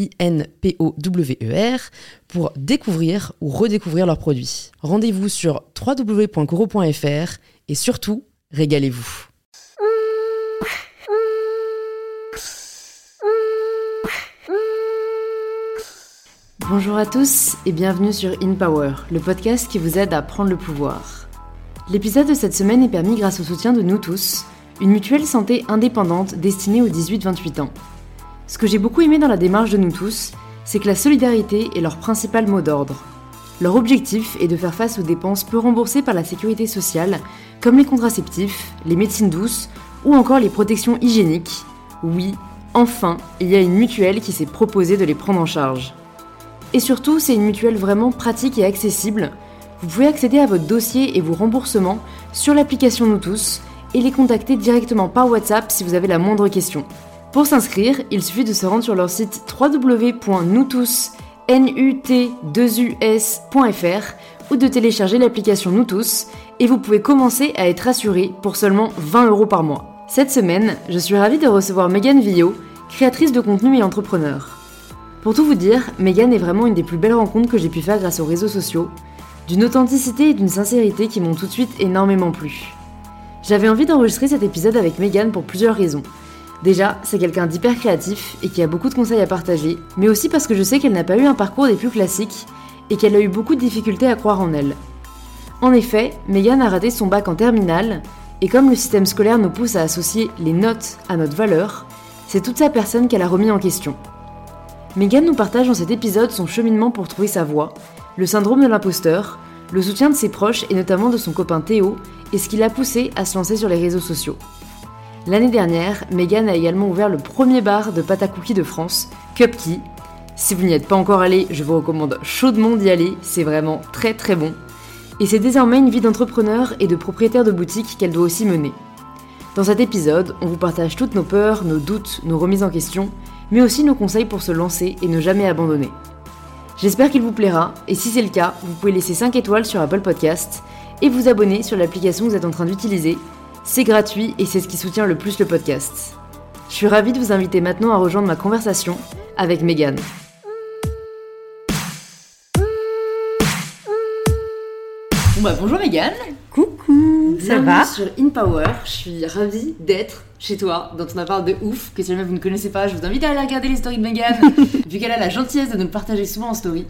I-N-P-O-W-E-R, pour découvrir ou redécouvrir leurs produits. Rendez-vous sur www.coro.fr et surtout, régalez-vous. Bonjour à tous et bienvenue sur In Power, le podcast qui vous aide à prendre le pouvoir. L'épisode de cette semaine est permis grâce au soutien de nous tous, une mutuelle santé indépendante destinée aux 18-28 ans. Ce que j'ai beaucoup aimé dans la démarche de nous tous, c'est que la solidarité est leur principal mot d'ordre. Leur objectif est de faire face aux dépenses peu remboursées par la sécurité sociale, comme les contraceptifs, les médecines douces ou encore les protections hygiéniques. Oui, enfin, il y a une mutuelle qui s'est proposée de les prendre en charge. Et surtout, c'est une mutuelle vraiment pratique et accessible. Vous pouvez accéder à votre dossier et vos remboursements sur l'application Nous Tous et les contacter directement par WhatsApp si vous avez la moindre question. Pour s'inscrire, il suffit de se rendre sur leur site www.noutous.fr ou de télécharger l'application Nous Tous et vous pouvez commencer à être assuré pour seulement 20 euros par mois. Cette semaine, je suis ravie de recevoir Megan Villot, créatrice de contenu et entrepreneur. Pour tout vous dire, Megan est vraiment une des plus belles rencontres que j'ai pu faire grâce aux réseaux sociaux, d'une authenticité et d'une sincérité qui m'ont tout de suite énormément plu. J'avais envie d'enregistrer cet épisode avec Megan pour plusieurs raisons. Déjà, c'est quelqu'un d'hyper créatif et qui a beaucoup de conseils à partager, mais aussi parce que je sais qu'elle n'a pas eu un parcours des plus classiques et qu'elle a eu beaucoup de difficultés à croire en elle. En effet, Megan a raté son bac en terminale, et comme le système scolaire nous pousse à associer les notes à notre valeur, c'est toute sa personne qu'elle a remis en question. Megan nous partage dans cet épisode son cheminement pour trouver sa voie, le syndrome de l'imposteur, le soutien de ses proches et notamment de son copain Théo, et ce qui l'a poussé à se lancer sur les réseaux sociaux. L'année dernière, Megan a également ouvert le premier bar de pâte à cookies de France, Cupkey. Si vous n'y êtes pas encore allé, je vous recommande chaudement d'y aller, c'est vraiment très très bon. Et c'est désormais une vie d'entrepreneur et de propriétaire de boutique qu'elle doit aussi mener. Dans cet épisode, on vous partage toutes nos peurs, nos doutes, nos remises en question, mais aussi nos conseils pour se lancer et ne jamais abandonner. J'espère qu'il vous plaira, et si c'est le cas, vous pouvez laisser 5 étoiles sur Apple Podcast et vous abonner sur l'application que vous êtes en train d'utiliser. C'est gratuit et c'est ce qui soutient le plus le podcast. Je suis ravie de vous inviter maintenant à rejoindre ma conversation avec Megan. Bon bah bonjour Megan Coucou, ça Bienvenue va sur In Power, je suis ravie d'être chez toi dans ton appart de ouf, que si jamais vous ne connaissez pas, je vous invite à aller regarder les stories de Megan, vu qu'elle a la gentillesse de nous le partager souvent en story.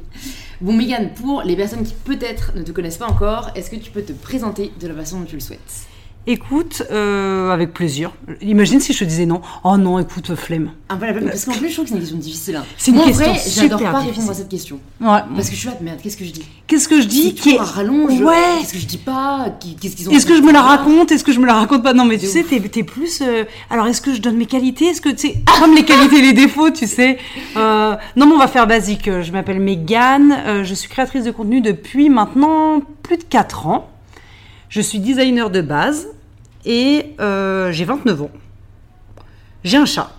Bon Megan, pour les personnes qui peut-être ne te connaissent pas encore, est-ce que tu peux te présenter de la façon dont tu le souhaites? Écoute, euh, avec plaisir. Imagine si je te disais non. Oh non, écoute, flemme. Ah voilà, parce qu'en plus je trouve que c'est une question difficile. hein. C'est une Moi, en question vrai, j'adore pas difficile. répondre à cette question. Ouais. Parce que je suis là, merde, qu'est-ce que je dis? Qu'est-ce que je dis rallonge, Ouais. qu'est-ce que je dis pas? Qui- Qu'est-ce qu'ils ont Est-ce que je me la raconte? Est-ce que je me la raconte pas? Non, mais tu sais, t'es plus. euh, Alors, est-ce que je donne mes qualités? Est-ce que tu sais, comme les qualités et les défauts, tu sais? Euh, Non, mais on va faire basique. Euh, Je m'appelle Megan. euh, je suis créatrice de contenu depuis maintenant plus de 4 ans. Je suis designer de base et euh, j'ai 29 ans. J'ai un chat.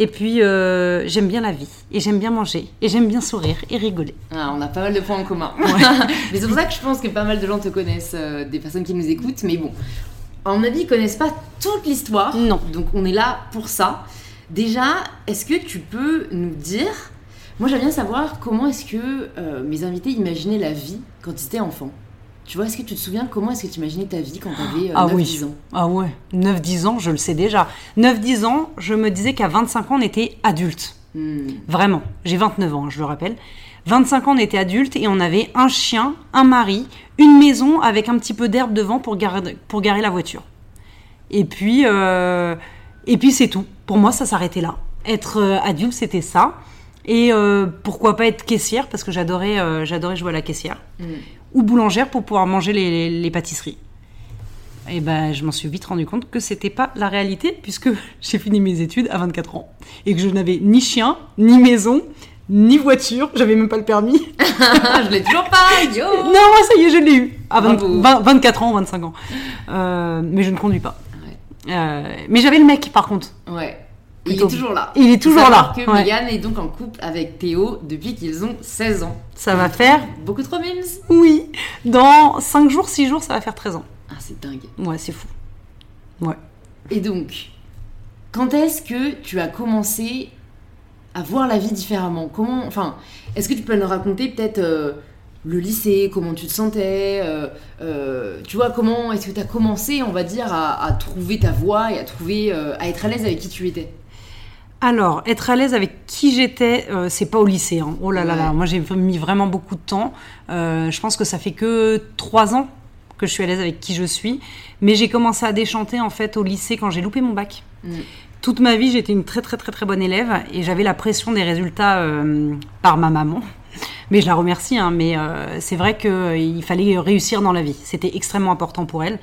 Et puis, euh, j'aime bien la vie, et j'aime bien manger, et j'aime bien sourire et rigoler. Ah, on a pas mal de points en commun. mais c'est pour ça que je pense que pas mal de gens te connaissent, euh, des personnes qui nous écoutent. Mais bon, à mon avis, ils connaissent pas toute l'histoire. Non. Donc on est là pour ça. Déjà, est-ce que tu peux nous dire Moi, j'aime bien savoir comment est-ce que euh, mes invités imaginaient la vie quand ils étaient enfants? Tu vois, est-ce que tu te souviens comment est-ce que tu imaginais ta vie quand tu avais Ah 9-10 oui. ans Ah ouais, 9-10 ans, je le sais déjà. 9-10 ans, je me disais qu'à 25 ans, on était adulte. Hmm. Vraiment. J'ai 29 ans, je le rappelle. 25 ans, on était adultes et on avait un chien, un mari, une maison avec un petit peu d'herbe devant pour garer, pour garer la voiture. Et puis, euh, et puis c'est tout. Pour moi, ça s'arrêtait là. Être euh, adulte, c'était ça. Et euh, pourquoi pas être caissière parce que j'adorais, euh, j'adorais jouer à la caissière Mm. Ou boulangère pour pouvoir manger les, les- les pâtisseries. Et ben, je m'en suis vite rendu compte que c'était pas la réalité puisque j'ai fini mes études à 24 ans et que je n'avais ni chien, ni maison, ni voiture. J'avais même pas le permis. je l'ai toujours pas, yo non, ça y est, je l'ai eu. À 20 Bravo. 20 24 ans, 25 ans. Euh, mais je ne conduis pas. Ouais. Euh, mais j'avais le mec par contre. Ouais. Il est toujours là. Il est toujours là. que ouais. Megan est donc en couple avec Théo depuis qu'ils ont 16 ans. Ça va faire, Beaucoup trop mimes. oui, dans 5 jours, 6 jours, ça va faire 13 ans. Ah, c'est dingue. Ouais, c'est fou. Ouais. Et donc, quand est-ce que tu as commencé à voir la vie différemment? Comment, enfin, est-ce que tu peux nous raconter peut-être euh, le lycée, comment tu te sentais euh, euh, Tu vois, comment est-ce que tu as commencé, on va dire, à, à trouver ta voie et à trouver, à être à l'aise avec qui tu étais? Alors, être à l'aise avec qui j'étais, euh, c'est pas au lycée. hein. Oh là là là, moi j'ai mis vraiment beaucoup de temps. Euh, je pense que ça fait que trois ans que je suis à l'aise avec qui je suis. Mais j'ai commencé à déchanter en fait au lycée quand j'ai loupé mon bac. Mm. Toute ma vie, j'étais une très très très très bonne élève et j'avais la pression des résultats euh, par ma maman. Mais je la remercie, hein, mais euh, c'est vrai qu'il fallait réussir dans la vie. C'était extrêmement important pour elle.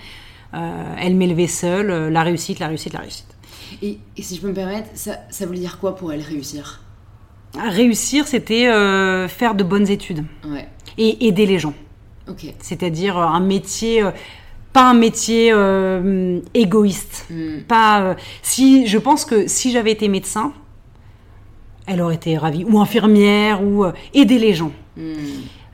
Euh, elle m'élevait seule, euh, la réussite, la réussite, la réussite. Et, et si je peux me permettre, ça, ça voulait dire quoi pour elle réussir? Réussir, c'était euh, faire de bonnes études Ouais, et aider les gens. C'est-à-dire euh, un métier, euh, pas un métier euh, égoïste. Hmm. Pas, si, je pense que si j'avais été médecin, elle aurait été ravie. Ou infirmière, ou aider les gens. Hmm.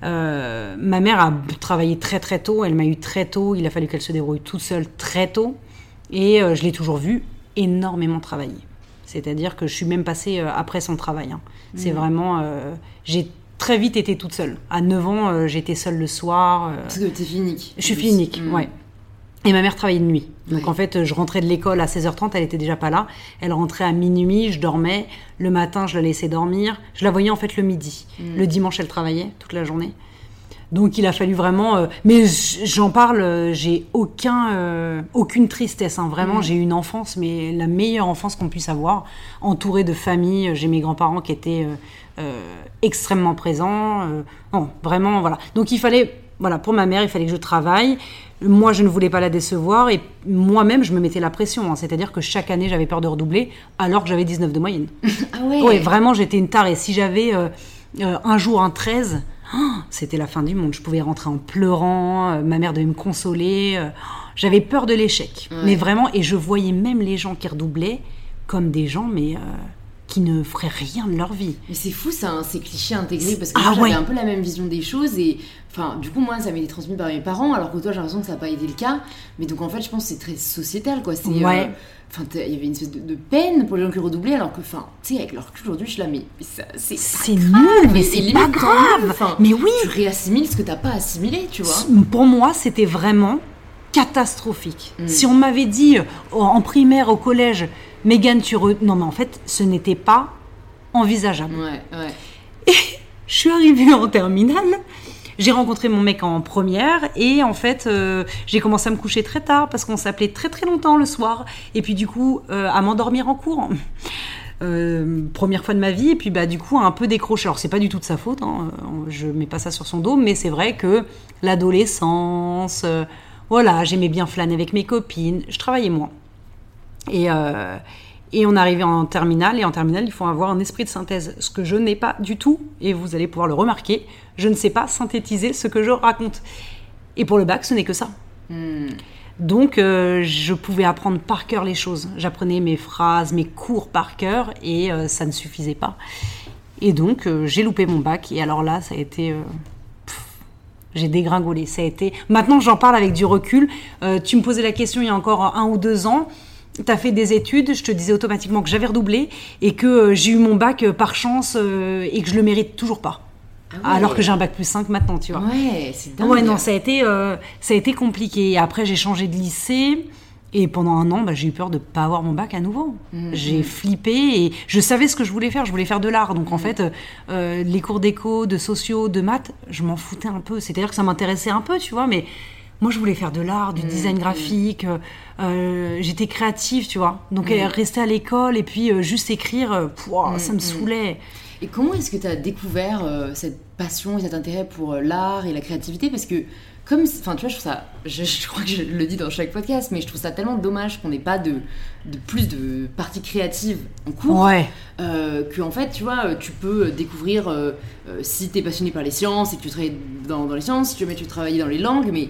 Ma mère a travaillé très très tôt, elle m'a eu très tôt, il a fallu qu'elle se débrouille toute seule très tôt. Et je l'ai toujours vue énormément travailler. C'est-à-dire que je suis même passée euh, après son travail. hein. C'est vraiment... euh, j'ai très vite été toute seule. À 9 ans, euh, j'étais seule le soir. euh, Parce que t'es clinique. je suis clinique, Hmm. ouais. Et ma mère travaillait de nuit. Donc Ouais. en fait, je rentrais de l'école à 16h30, elle était déjà pas là. Elle rentrait à minuit, je dormais. Le matin, je la laissais dormir. Je la voyais en fait le midi. Mm. Le dimanche, elle travaillait toute la journée. Donc il a fallu vraiment. euh, mais j'en parle, euh, j'ai aucun, euh, aucune tristesse. hein. Vraiment, Mm. j'ai eu une enfance, mais la meilleure enfance qu'on puisse avoir, entourée de famille. J'ai mes grands-parents qui étaient extrêmement présents. non, vraiment, voilà. Donc il fallait, voilà, pour ma mère, il fallait que je travaille. Moi, je ne voulais pas la décevoir et moi-même, je me mettais la pression. hein. C'est-à-dire que chaque année, j'avais peur de redoubler alors que j'avais 19 de moyenne. Ah ouais Ouais, vraiment, j'étais une tarée. Si j'avais un jour un 13, oh, c'était la fin du monde. Je pouvais rentrer en pleurant, euh, ma mère devait me consoler. euh, j'avais peur de l'échec. Ouais. Mais vraiment, et je voyais même les gens qui redoublaient comme des gens, mais euh, qui ne feraient rien de leur vie. Mais c'est fou, ça, hein, ces clichés intégrés, parce que Ah j'avais ouais. un peu la même vision des choses, et enfin, du coup, moi, ça m'a été transmis par mes parents, alors que toi, j'ai l'impression que ça n'a pas été le cas. Mais donc, en fait, je pense que c'est très sociétal, quoi. C'est. Ouais. euh, Enfin, il y avait une espèce de, de peine pour les gens qui redoublaient, alors que, enfin, tu sais, avec leur recul aujourd'hui, je suis là, mais, mais ça- c'est. C'est nul, mais c'est pas grave. Mais oui, Tu réassimiles ce que t'as pas assimilé, tu vois. Pour moi, c'était vraiment catastrophique. Mm. Si on m'avait dit euh, en primaire, au collège, Mégane, tu re... Non, mais en fait, ce n'était pas envisageable. Ouais, ouais. Je suis arrivée en terminale, j'ai rencontré mon mec en première et en fait, euh, j'ai commencé à me coucher très tard parce qu'on s'appelait très très longtemps le soir et puis du coup, euh, à m'endormir en cours. Euh, première fois de ma vie et puis bah du coup un peu décroché alors c'est pas du tout de sa faute hein, je mets pas ça sur son dos mais c'est vrai que l'adolescence voilà j'aimais bien flâner avec mes copines je travaillais moins et, euh, et on arrivait en terminale, et en terminale, il faut avoir un esprit de synthèse, ce que je n'ai pas du tout, et vous allez pouvoir le remarquer, je ne sais pas synthétiser ce que je raconte. Et pour le bac, ce n'est que ça. Hmm. Donc, euh, je pouvais apprendre par cœur les choses. J'apprenais mes phrases, mes cours par cœur, et euh, ça ne suffisait pas. Et donc, euh, j'ai loupé mon bac, et alors là, ça a été... j'ai dégringolé. Ça a été. Maintenant, j'en parle avec du recul. Tu me posais la question il y a encore un ou deux ans. Tu as fait des études, je te disais automatiquement que j'avais redoublé et que euh, j'ai eu mon bac euh, par chance euh, et que je le mérite toujours pas. Ah ouais. Alors que j'ai un bac plus 5 maintenant, tu vois. Ouais, c'est dingue. Ouais, non, ça a été, euh, ça a été compliqué. Après, j'ai changé de lycée. Et pendant un an, bah, j'ai eu peur de ne pas avoir mon bac à nouveau. Mhm. J'ai flippé et je savais ce que je voulais faire. Je voulais faire de l'art. Donc en Mhm. fait, euh, les cours d'éco, de sociaux, de maths, je m'en foutais un peu. C'est-à-dire que ça m'intéressait un peu, tu vois, mais moi je voulais faire de l'art, du design graphique. euh, euh, J'étais créative, tu vois. Donc euh, rester à l'école et puis euh, juste écrire, pouah, ça me saoulait. Et comment est-ce que tu as découvert euh, cette passion et cet intérêt pour l'art et la créativité? Parce que, comme. Enfin, tu vois, je trouve ça. Je, je crois que je le dis dans chaque podcast, mais je trouve ça tellement dommage qu'on n'ait pas de, de plus de parties créatives en cours. Ouais. Euh, que, en fait, tu vois, tu peux découvrir euh, si tu es passionné par les sciences et que tu travailles dans, dans les sciences, si tu veux, tu veux travailler dans les langues, mais.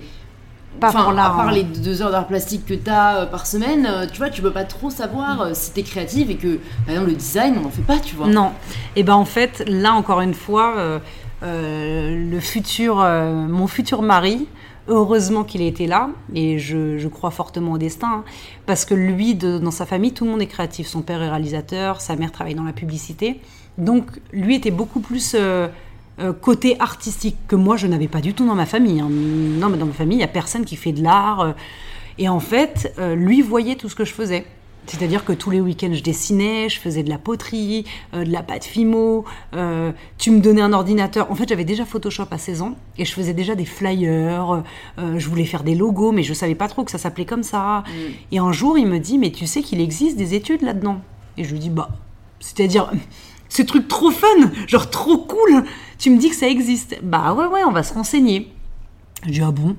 Pas enfin, pour à part hein. les deux heures d'art plastique que tu as par semaine, euh, tu vois, tu peux pas trop savoir euh, si tu es créative et que, par exemple, le design, on n'en fait pas, tu vois. Non. Et ben en fait, là encore une fois, euh, euh, le futur, euh, mon futur mari, heureusement qu'il était là, et je, je crois fortement au destin, hein, parce que lui, de- dans sa famille, tout le monde est créatif. Son père est réalisateur, sa mère travaille dans la publicité, donc lui était beaucoup plus euh, côté artistique que moi, je n'avais pas du tout dans ma famille. hein. Non, mais dans ma famille, il y a personne qui fait de l'art. euh, et en fait, euh, lui voyait tout ce que je faisais. C'est-à-dire que tous les week-ends, je dessinais, je faisais de la poterie, de la pâte fimo. tu me donnais un ordinateur. En fait, j'avais déjà Photoshop à 16 ans et je faisais déjà des flyers. je voulais faire des logos, mais je savais pas trop que ça s'appelait comme ça. Et un jour, il me dit, mais tu sais qu'il existe des études là-dedans? Et je lui dis, bah, c'est-à-dire, ce truc trop fun, genre trop cool. Tu me dis que ça existe. Bah ouais, ouais, on va se renseigner. Je dis, ah bon?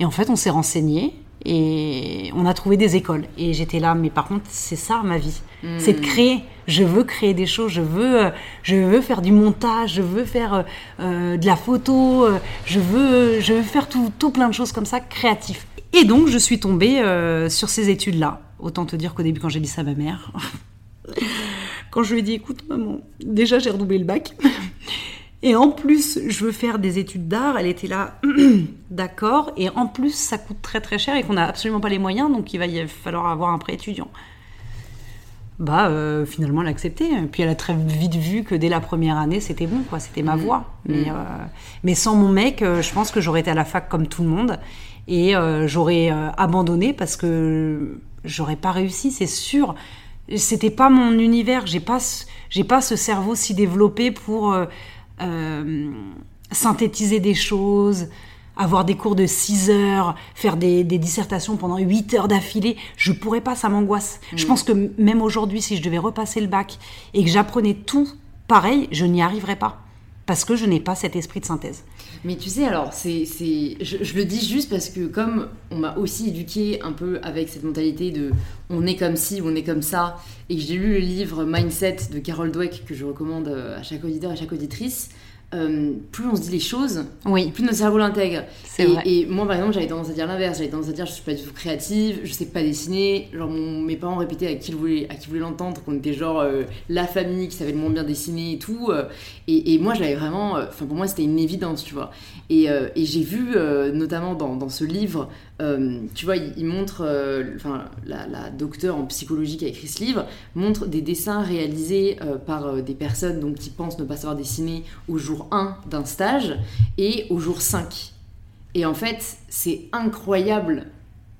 Et en fait, on s'est renseigné et on a trouvé des écoles. Et j'étais là, mais par contre, c'est ça ma vie. C'est de créer. Je veux créer des choses, je veux, euh, je veux faire du montage, je veux faire euh, euh, de la photo, je, veux, je veux faire tout, tout plein de choses comme ça, créatif. Et donc, je suis tombée euh, sur ces études-là. Autant te dire qu'au début, quand j'ai dit ça à ma mère, quand je lui ai dit, écoute, maman, déjà j'ai redoublé le bac. Et en plus, je veux faire des études d'art. Elle était là, d'accord. Et en plus, ça coûte très très cher et qu'on n'a absolument pas les moyens, donc il va y falloir avoir un prêt étudiant. Bah, euh, finalement, elle a accepté. Puis elle a très vite vu que dès la première année, c'était bon, quoi. C'était ma voie. Mais, euh, mais sans mon mec, euh, je pense que j'aurais été à la fac comme tout le monde et euh, j'aurais abandonné parce que j'aurais pas réussi, c'est sûr. C'était pas mon univers. J'ai pas, j'ai pas ce cerveau si développé pour euh, synthétiser des choses, avoir des cours de 6 heures, faire des, des dissertations pendant 8 heures d'affilée. Je pourrais pas, ça m'angoisse. Je pense que même aujourd'hui, si je devais repasser le bac et que j'apprenais tout pareil, je n'y arriverais pas. Parce que je n'ai pas cet esprit de synthèse. Mais tu sais, alors, c'est, je, je le dis juste parce que comme on m'a aussi éduqué un peu avec cette mentalité de on est comme ci, on est comme ça, et que j'ai lu le livre Mindset de Carol Dweck que je recommande euh, à chaque auditeur et à chaque auditrice, euh, plus on se dit les choses, Oui, plus notre cerveau l'intègre. Et, moi, par exemple, j'avais tendance à dire l'inverse. J'avais tendance à dire je suis pas du tout créative, je sais pas dessiner. Genre, mon- mes parents répétaient à qui ils voulaient, à qui l'entendre qu'on était genre euh, la famille qui savait le moins bien dessiner et tout. euh, et, et moi, je l'avais vraiment. Enfin, pour moi, c'était une évidence, tu vois. Et, et j'ai vu, notamment dans, dans ce livre, euh, tu vois, il, montre. euh, Enfin, la, docteure en psychologie qui a écrit ce livre montre des dessins réalisés euh, par des personnes donc, qui pensent ne pas savoir dessiner au jour 1 d'un stage et au jour 5. Et en fait, c'est incroyable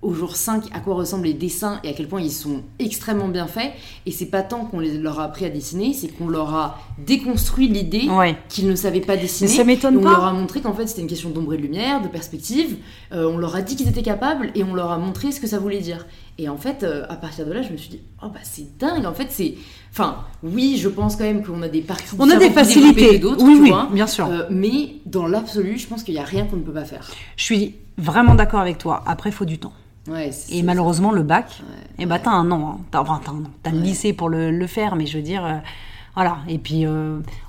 au jour 5 à quoi ressemblent les dessins et à quel point ils sont extrêmement bien faits. Et c'est pas tant qu'on les leur a appris à dessiner, c'est qu'on leur a déconstruit l'idée ouais. qu'ils ne savaient pas dessiner. Mais ça m'étonne Et On pas. leur a montré qu'en fait c'était une question d'ombre et de lumière, de perspective. Euh, on leur a dit qu'ils étaient capables et on leur a montré ce que ça voulait dire. Et en fait, euh, à partir de là, je me suis dit, oh bah c'est dingue. En fait, c'est. Enfin, oui, je pense quand même qu'on a des parties. On a des facilités. d'autres, Oui, tu oui, vois. bien sûr. Euh, mais dans l'absolu, je pense qu'il n'y a rien qu'on ne peut pas faire. Je suis vraiment d'accord avec toi. Après, il faut du temps. Ouais, Et malheureusement, le bac, Ouais, eh ben, t'as un an. Hein. T'as, enfin, t'as un an. T'as le lycée pour le, le faire, mais je veux dire, euh, voilà. Et puis,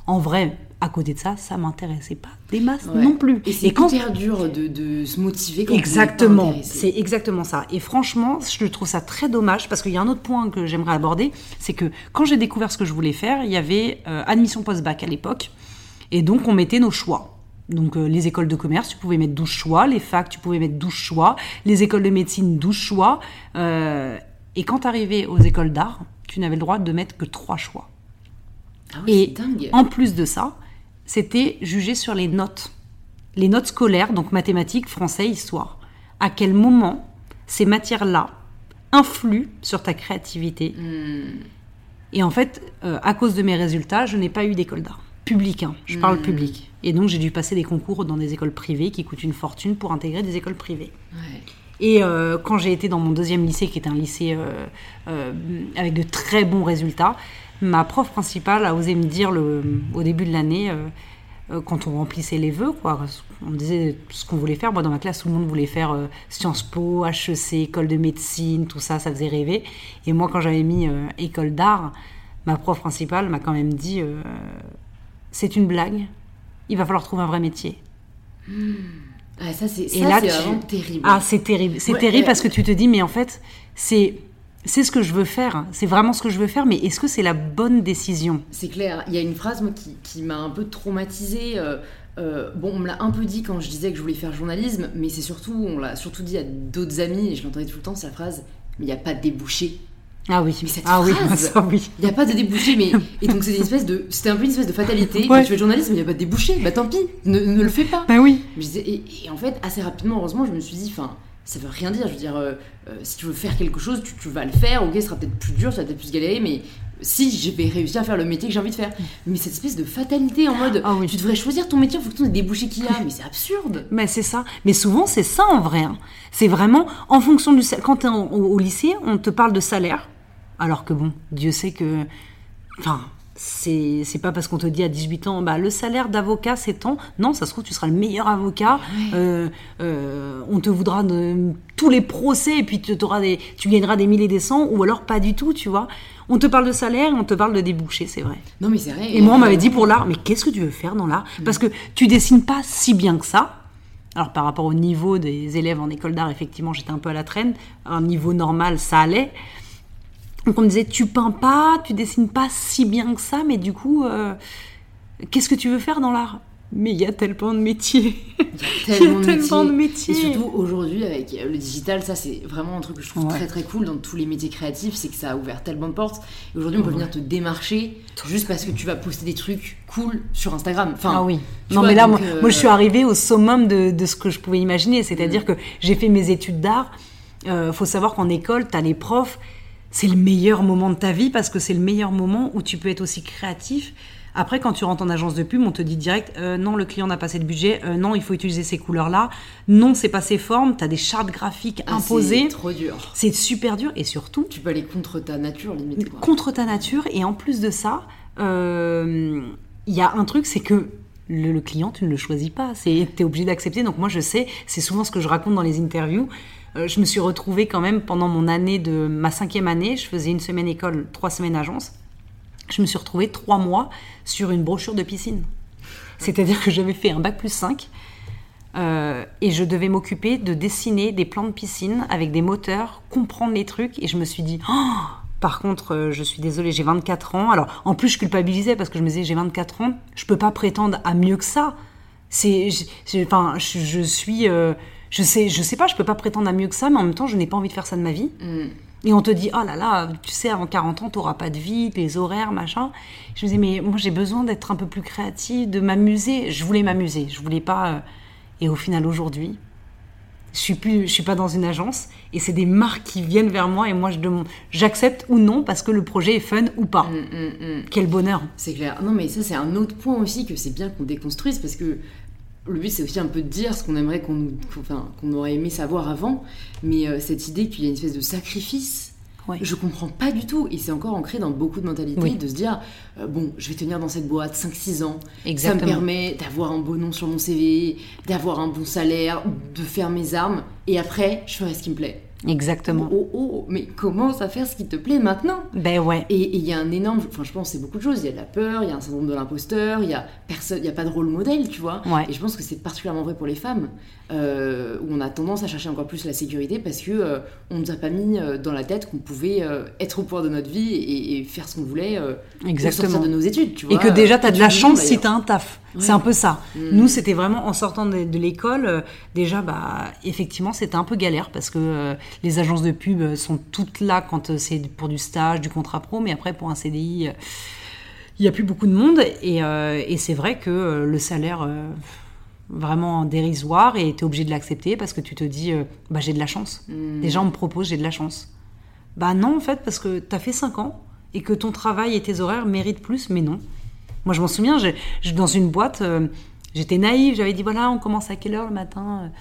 en vrai, à côté de ça, ça m'intéressait pas des masses Ouais. non plus. Et c'est hyper dur de, de se motiver quand Exactement, c'est exactement ça. Et franchement, je trouve ça très dommage parce qu'il y a un autre point que j'aimerais aborder, c'est que quand j'ai découvert ce que je voulais faire, il y avait euh, admission post-bac à l'époque, et donc on mettait nos choix. Donc euh, les écoles de commerce, tu pouvais mettre 12 choix, les facs, tu pouvais mettre 12 choix, les écoles de médecine, 12 choix, euh, et quand tu arrivais aux écoles d'art, tu n'avais le droit de mettre que 3 choix. Ah ouais, Et c'est dingue. en plus de ça, c'était jugé sur les notes. Les notes scolaires, donc mathématiques, français, histoire. À quel moment ces matières-là influe sur ta créativité? Hmm. Et en fait, euh, à cause de mes résultats, je n'ai pas eu d'école d'art. Public, hein, je parle Hmm. public. Et donc, j'ai dû passer des concours dans des écoles privées qui coûtent une fortune pour intégrer des écoles privées. Ouais. Et euh, quand j'ai été dans mon deuxième lycée, qui était un lycée euh, euh, avec de très bons résultats, ma prof principale a osé me dire le, au début de l'année, euh, euh, quand on remplissait les vœux, quoi, on me disait ce qu'on voulait faire. Moi, dans ma classe, tout le monde voulait faire euh, Sciences Po, HEC, école de médecine, tout ça, ça faisait rêver. Et moi, quand j'avais mis euh, école d'art, ma prof principale m'a quand même dit c'est une blague, il va falloir trouver un vrai métier. Ah, ça, c'est tu- vraiment terrible. Ah, c'est terrible. C'est Ouais, terrible ouais. parce que tu te dis, mais en fait, c'est c'est ce que je veux faire. C'est vraiment ce que je veux faire, mais est-ce que c'est la bonne décision? C'est clair. Il y a une phrase moi, qui, qui m'a un peu traumatisée. euh, euh, bon, on me l'a un peu dit quand je disais que je voulais faire journalisme, mais c'est surtout, on l'a surtout dit à d'autres amis, et je l'entendais tout le temps, la phrase mais il n'y a pas de débouché. Ah oui. Mais cette ah oui, phrase oui. Il n'y a pas de débouché, mais. Et donc c'était une espèce de. C'était un peu une espèce de fatalité. Ouais. Quand tu fais journalisme, il n'y a pas de débouché. Bah tant pis, ne, ne le fais pas. Ben oui. Et, et en fait, assez rapidement, heureusement, je me suis dit, enfin, ça veut rien dire. Je veux dire, euh, euh, si tu veux faire quelque chose, tu, tu vas le faire. Ok, ce sera peut-être plus dur, ça va peut-être plus galérer, mais si je vais réussir à faire le métier que j'ai envie de faire. Mais cette espèce de fatalité en mode, oui. tu devrais choisir ton métier en fonction des débouchés qu'il y a. Mais c'est absurde. Mais c'est ça. Mais souvent, c'est ça en vrai. hein. C'est vraiment en fonction du salaire. Quand tu es au, au lycée, on te parle de salaire. Alors que bon, Dieu sait que. Enfin, c'est c'est pas parce qu'on te dit à 18 ans, bah, le salaire d'avocat c'est tant. Non, ça se trouve, tu seras le meilleur avocat. Euh, euh, on te voudra de tous les procès et puis tu, des, tu gagneras des milliers et des cents. Ou alors pas du tout, tu vois. On te parle de salaire et on te parle de débouchés, c'est vrai. Non, mais c'est vrai. Et moi, on m'avait dit pour l'art, mais qu'est-ce que tu veux faire dans l'art? Parce que tu dessines pas si bien que ça. Alors, par rapport au niveau des élèves en école d'art, effectivement, j'étais un peu à la traîne. Un niveau normal, ça allait. Donc, on me disait, tu peins pas, tu dessines pas si bien que ça, mais du coup, euh, qu'est-ce que tu veux faire dans l'art? Mais il y a tellement de métiers. Il y a tellement de tellement de métiers. métiers. Et surtout aujourd'hui avec le digital, ça c'est vraiment un truc que je trouve Ouais. très très cool dans tous les métiers créatifs, c'est que ça a ouvert tellement de portes. Et aujourd'hui on peut venir te démarcher juste parce que tu vas poster des trucs cool sur Instagram. Enfin, Ah oui. Non, vois, mais là, moi, euh, moi, je suis arrivée au summum de, de ce que je pouvais imaginer. C'est-à-dire que j'ai fait mes études d'art. Euh, faut savoir qu'en école, tu as les profs. C'est le meilleur moment de ta vie parce que c'est le meilleur moment où tu peux être aussi créatif. Après, quand tu rentres en agence de pub, on te dit direct euh, non, le client n'a pas assez de budget. euh, non, il faut utiliser ces couleurs-là. Non, c'est pas ces formes. Tu as des chartes graphiques ah, imposées. C'est trop dur. C'est super dur et surtout, Tu peux aller contre ta nature limite. quoi. contre ta nature. Et en plus de ça, euh, il y a un truc, c'est que le, le client, tu ne le choisis pas. Tu es obligé d'accepter. Donc moi, je sais, c'est souvent ce que je raconte dans les interviews. Euh, je me suis retrouvée quand même pendant mon année de ma cinquième année. Je faisais une semaine école, trois semaines agence. Je me suis retrouvée trois mois sur une brochure de piscine. C'est-à-dire que j'avais fait un bac plus 5 euh, et je devais m'occuper de dessiner des plans de piscine avec des moteurs, comprendre les trucs. Et je me suis dit, Oh, par contre, euh, je suis désolée, j'ai 24 ans. Alors, en plus, je culpabilisais parce que je me disais, j'ai 24 ans, je peux pas prétendre à mieux que ça. C'est, enfin, je, suis, je sais, je sais pas, je peux pas prétendre à mieux que ça, mais en même temps, je n'ai pas envie de faire ça de ma vie. Mm. Et on te dit, oh là là, tu sais, avant 40 ans, t'auras pas de vie, les horaires, machin. Je me disais, mais moi, j'ai besoin d'être un peu plus créative, de m'amuser. Je voulais m'amuser, je voulais pas. euh, Et au final, aujourd'hui, je suis plus, je suis pas dans une agence, et c'est des marques qui viennent vers moi, et moi, je demande, j'accepte ou non parce que le projet est fun ou pas. Mm, mm, mm. Quel bonheur. C'est clair. Non, mais ça, c'est un autre point aussi que c'est bien qu'on déconstruise parce que le but, c'est aussi un peu de dire ce qu'on aimerait qu'on enfin, aurait aimé savoir avant. Mais euh, cette idée qu'il y a une espèce de sacrifice, Ouais. je comprends pas du tout. Et c'est encore ancré dans beaucoup de mentalités Oui. de se dire euh, bon, je vais tenir dans cette boîte 5-6 ans. Exactement. Ça me permet d'avoir un beau nom sur mon CV, d'avoir un bon salaire, de faire mes armes. Et après, je ferai ce qui me plaît. Exactement. Oh, oh, oh, mais commence à faire ce qui te plaît maintenant. Ben ouais. Et et il y a un énorme, enfin je pense c'est beaucoup de choses. Il y a de la peur, il y a un syndrome de l'imposteur, il y a personne, il y a pas de rôle modèle, tu vois. Ouais. Et je pense que c'est particulièrement vrai pour les femmes, euh, où on a tendance à chercher encore plus la sécurité parce que euh, on nous a pas mis euh, dans la tête qu'on pouvait euh, être au pouvoir de notre vie et, et faire ce qu'on voulait Exactement. sortir de nos études, tu Et vois. que déjà, tu as de la chance si tu as un taf. Ouais. C'est un peu ça. Mm. Nous, c'était vraiment en sortant de, de l'école, euh, déjà, bah, effectivement, c'était un peu galère parce que euh, les agences de pub euh, sont toutes là quand euh, c'est pour du stage, du contrat pro, mais après, pour un CDI, euh, il n'y a plus beaucoup de monde. Et, euh, et c'est vrai que euh, le salaire, euh, vraiment dérisoire, et tu es obligé de l'accepter parce que tu te dis, euh, bah, j'ai de la chance. Mm. Déjà, on me propose, j'ai de la chance. Bah non, en fait, parce que tu as fait 5 ans et que ton travail et tes horaires méritent plus, mais non. Moi, je m'en souviens, j'ai- dans une boîte, euh, j'étais naïve, j'avais dit voilà, on commence à quelle heure le matin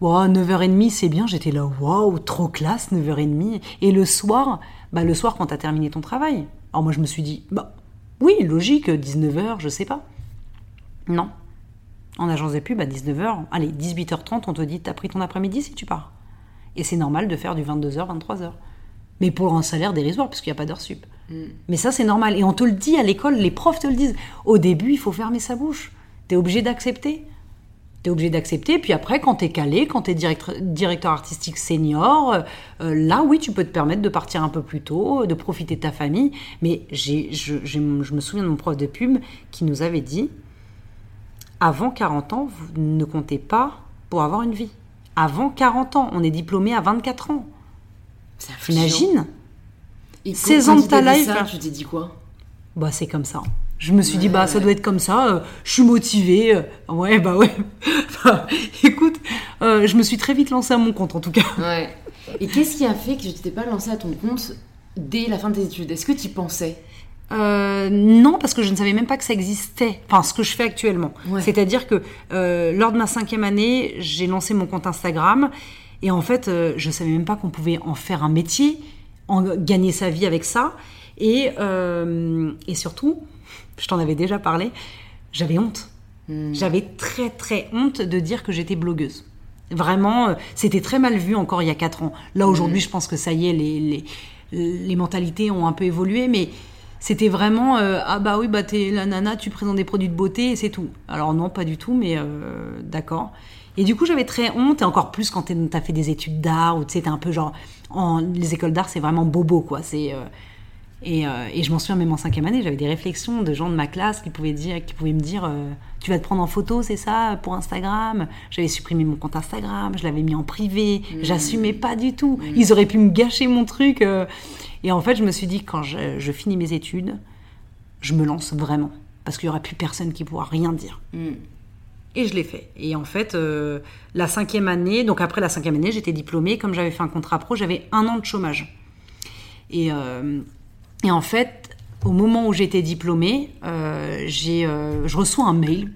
Wow, 9h30, c'est bien. J'étais là, waouh, trop classe, 9h30. Et le soir, bah, le soir, quand tu as terminé ton travail. Alors moi, je me suis dit, bah, oui, logique, 19h, je sais pas. Non. En agence des pubs, à 19h, allez, 18h30, on te dit, t'as pris ton après-midi si tu pars. Et c'est normal de faire du 22h, 23h. Mais pour un salaire dérisoire, parce qu'il n'y a pas d'heure sup. Mais ça, c'est normal. Et on te le dit à l'école, les profs te le disent. Au début, il faut fermer sa bouche. T'es obligé d'accepter. T'es obligé d'accepter. Puis après, quand t'es calé, quand t'es directeur, directeur artistique senior, euh, là, oui, tu peux te permettre de partir un peu plus tôt, de profiter de ta famille. Mais j'ai, je, me souviens de mon prof de pub qui nous avait dit avant 40 ans, vous ne comptez pas pour avoir une vie. Avant 40 ans, on est diplômé à 24 ans. T'imagines Et quand- 16 quand ans de ta life. ça, tu t'es dit quoi? Bah, c'est comme ça. Je me suis dit, Ouais, bah, ça doit être comme ça. euh, je suis motivée. euh, ouais, bah ouais. Écoute, euh, je me suis très vite lancée à mon compte, en tout cas. Ouais. Et qu'est-ce qui a fait que tu t'étais pas lancé à ton compte dès la fin de tes études? Est-ce que tu y pensais? Euh, non, parce que je ne savais même pas que ça existait. Enfin, ce que je fais actuellement. Ouais. C'est-à-dire que euh, lors de ma cinquième année, j'ai lancé mon compte Instagram. Et en fait, euh, je savais même pas qu'on pouvait en faire un métier, en gagner sa vie avec ça. Et, euh, et surtout, je t'en avais déjà parlé, j'avais honte. J'avais très très honte de dire que j'étais blogueuse. Vraiment, euh, c'était très mal vu encore il y a 4 ans. Là aujourd'hui, je pense que ça y est, les, les, les mentalités ont un peu évolué, mais c'était vraiment euh, ah bah oui bah t'es la nana, tu présentes des produits de beauté et c'est tout. Alors non, pas du tout, mais d'accord. Et du coup, j'avais très honte, et encore plus quand t'as fait des études d'art, ou tu sais, t'es un peu genre. En, les écoles d'art, c'est vraiment bobo, quoi. C'est. euh, et, euh, et je m'en souviens même en cinquième année, j'avais des réflexions de gens de ma classe qui pouvaient, dire, qui pouvaient me dire euh, Tu vas te prendre en photo, c'est ça, pour Instagram? J'avais supprimé mon compte Instagram, je l'avais mis en privé, j'assumais pas du tout. Ils auraient pu me gâcher mon truc. Et en fait, je me suis dit Quand je, je finis mes études, je me lance vraiment. Parce qu'il y aura plus personne qui pourra rien dire. Et je l'ai fait. Et en fait, euh, la cinquième année, donc après la cinquième année, j'étais diplômée. Comme j'avais fait un contrat pro, j'avais un an de chômage. Et, euh, et en fait, au moment où j'étais diplômée, euh, je reçois un mail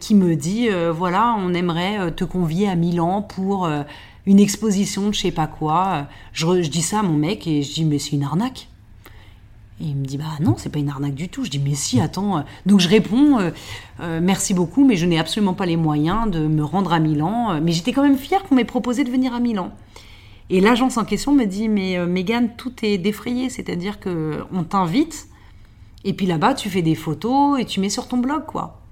qui me dit voilà, on aimerait te convier à Milan pour une exposition de je sais pas quoi. Je dis ça à mon mec et je dis mais c'est une arnaque. Et il me dit bah non, c'est pas une arnaque du tout. Je dis mais si, attends. Donc je réponds euh, euh, merci beaucoup, mais je n'ai absolument pas les moyens de me rendre à Milan. Euh, Mais j'étais quand même fière qu'on m'ait proposé de venir à Milan. Et l'agence en question me dit mais euh, Mégane, tout est défrayé, c'est-à-dire que on t'invite et puis là-bas tu fais des photos et tu mets sur ton blog quoi.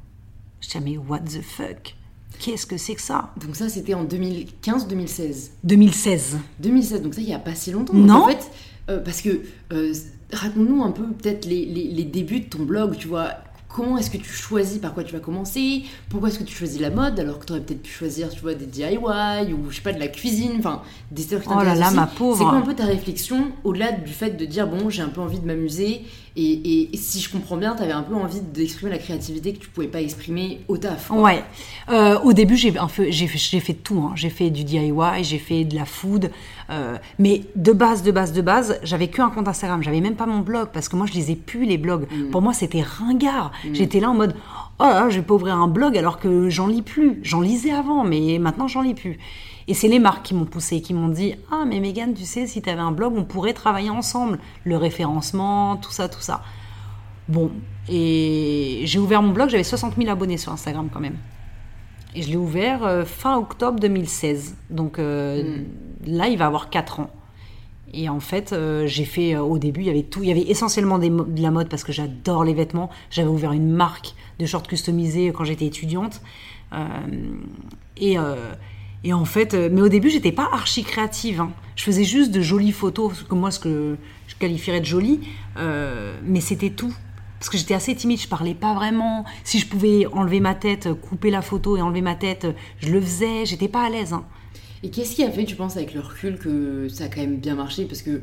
Je dis mais what the fuck? Qu'est-ce que c'est que ça? Donc ça, c'était en 2015-2016. 2016. 2016, donc ça, il n'y a pas si longtemps. Non. Donc, en fait, euh, parce que, euh, raconte-nous un peu peut-être les, les- les débuts de ton blog, tu vois. Comment est-ce que tu choisis par quoi tu vas commencer? Pourquoi est-ce que tu choisis la mode alors que tu aurais peut-être pu choisir, tu vois, des DIY ou je sais pas, de la cuisine, enfin, des secteurs qui Oh là là, aussi. ma pauvre. C'est quoi un peu ta réflexion au-delà du fait de dire, bon, j'ai un peu envie de m'amuser et, et- et si je comprends bien, tu avais un peu envie d'exprimer la créativité que tu pouvais pas exprimer au taf. quoi. Ouais. Euh, au début, j'ai fait, fait tout. hein. J'ai fait du DIY, j'ai fait de la food. euh, mais de base, de base, de base, j'avais que un compte Instagram. J'avais même pas mon blog parce que moi, je lisais plus les blogs. Pour moi, c'était ringard. J'étais là en mode, oh là, je vais pas ouvrir un blog alors que j'en lis plus. J'en lisais avant, mais maintenant, j'en lis plus. Et c'est les marques qui m'ont poussé, qui m'ont dit Ah, mais Megan, tu sais, si tu avais un blog, on pourrait travailler ensemble. Le référencement, tout ça, tout ça. Bon, et j'ai ouvert mon blog, j'avais 60 000 abonnés sur Instagram quand même. Et je l'ai ouvert euh, fin octobre 2016. Donc euh, là, il va avoir 4 ans. Et en fait, euh, j'ai fait au début, il y avait tout, il y avait essentiellement des de la mode parce que j'adore les vêtements. J'avais ouvert une marque de shorts customisés quand j'étais étudiante. Et, et en fait, euh, mais au début, j'étais pas archi créative. hein. Je faisais juste de jolies photos, comme moi, ce que je qualifierais de jolies, euh, mais c'était tout. Parce que j'étais assez timide, je parlais pas vraiment. Si je pouvais enlever ma tête, couper la photo et enlever ma tête, je le faisais. J'étais pas à l'aise. hein. Et qu'est-ce qui a fait, tu penses, avec le recul, que ça a quand même bien marché? Parce que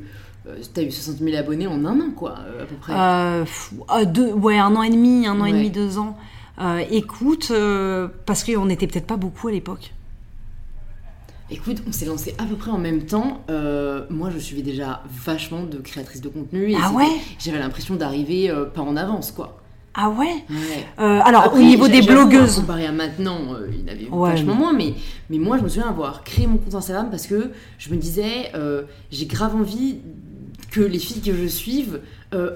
euh, t'as eu 60 000 abonnés en un an, quoi, euh, à peu près. Euh, euh, deux, ouais, un an et demi, un an et demi, deux ans. Écoute, parce qu'on n'était peut-être pas beaucoup à l'époque. Écoute, on s'est lancé à peu près en même temps. Euh, moi, je suivais déjà vachement de créatrices de contenu. Et Ah ouais J'avais l'impression d'arriver euh, pas en avance, quoi. Ah ouais Ouais. Euh, Alors, Après, au niveau des blogueuses. Comparé à maintenant, il y en avait Ouais, vachement mais- moins, mais, mais moi je me souviens avoir créé mon compte Instagram parce que je me disais, j'ai grave envie que les filles que je suive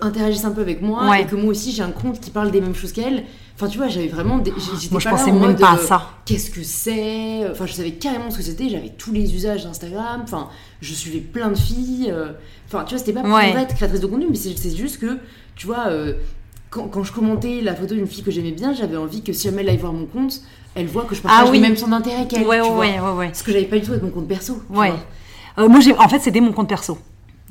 interagissent un peu avec moi Ouais. et que moi aussi j'ai un compte qui parle des mêmes choses qu'elles. Enfin, tu vois, j'avais vraiment. Des, Moi, je pensais en même pas à euh, ça. Qu'est-ce que c'est Enfin, je savais carrément ce que c'était. J'avais tous les usages d'Instagram. Enfin, je suivais plein de filles. euh, Enfin, tu vois, c'était pas pour Ouais. être créatrice de contenu, mais c'est juste que, tu vois, euh, quand, quand je commentais la photo d'une fille que j'aimais bien, j'avais envie que si jamais elle aille voir mon compte, elle voit que je partage Ah oui. mêmes centres d'intérêt qu'elle. Ouais, ouais, ouais, ouais. Ce que j'avais pas du tout avec mon compte perso. Ouais. Euh, moi, en fait, c'était mon compte perso.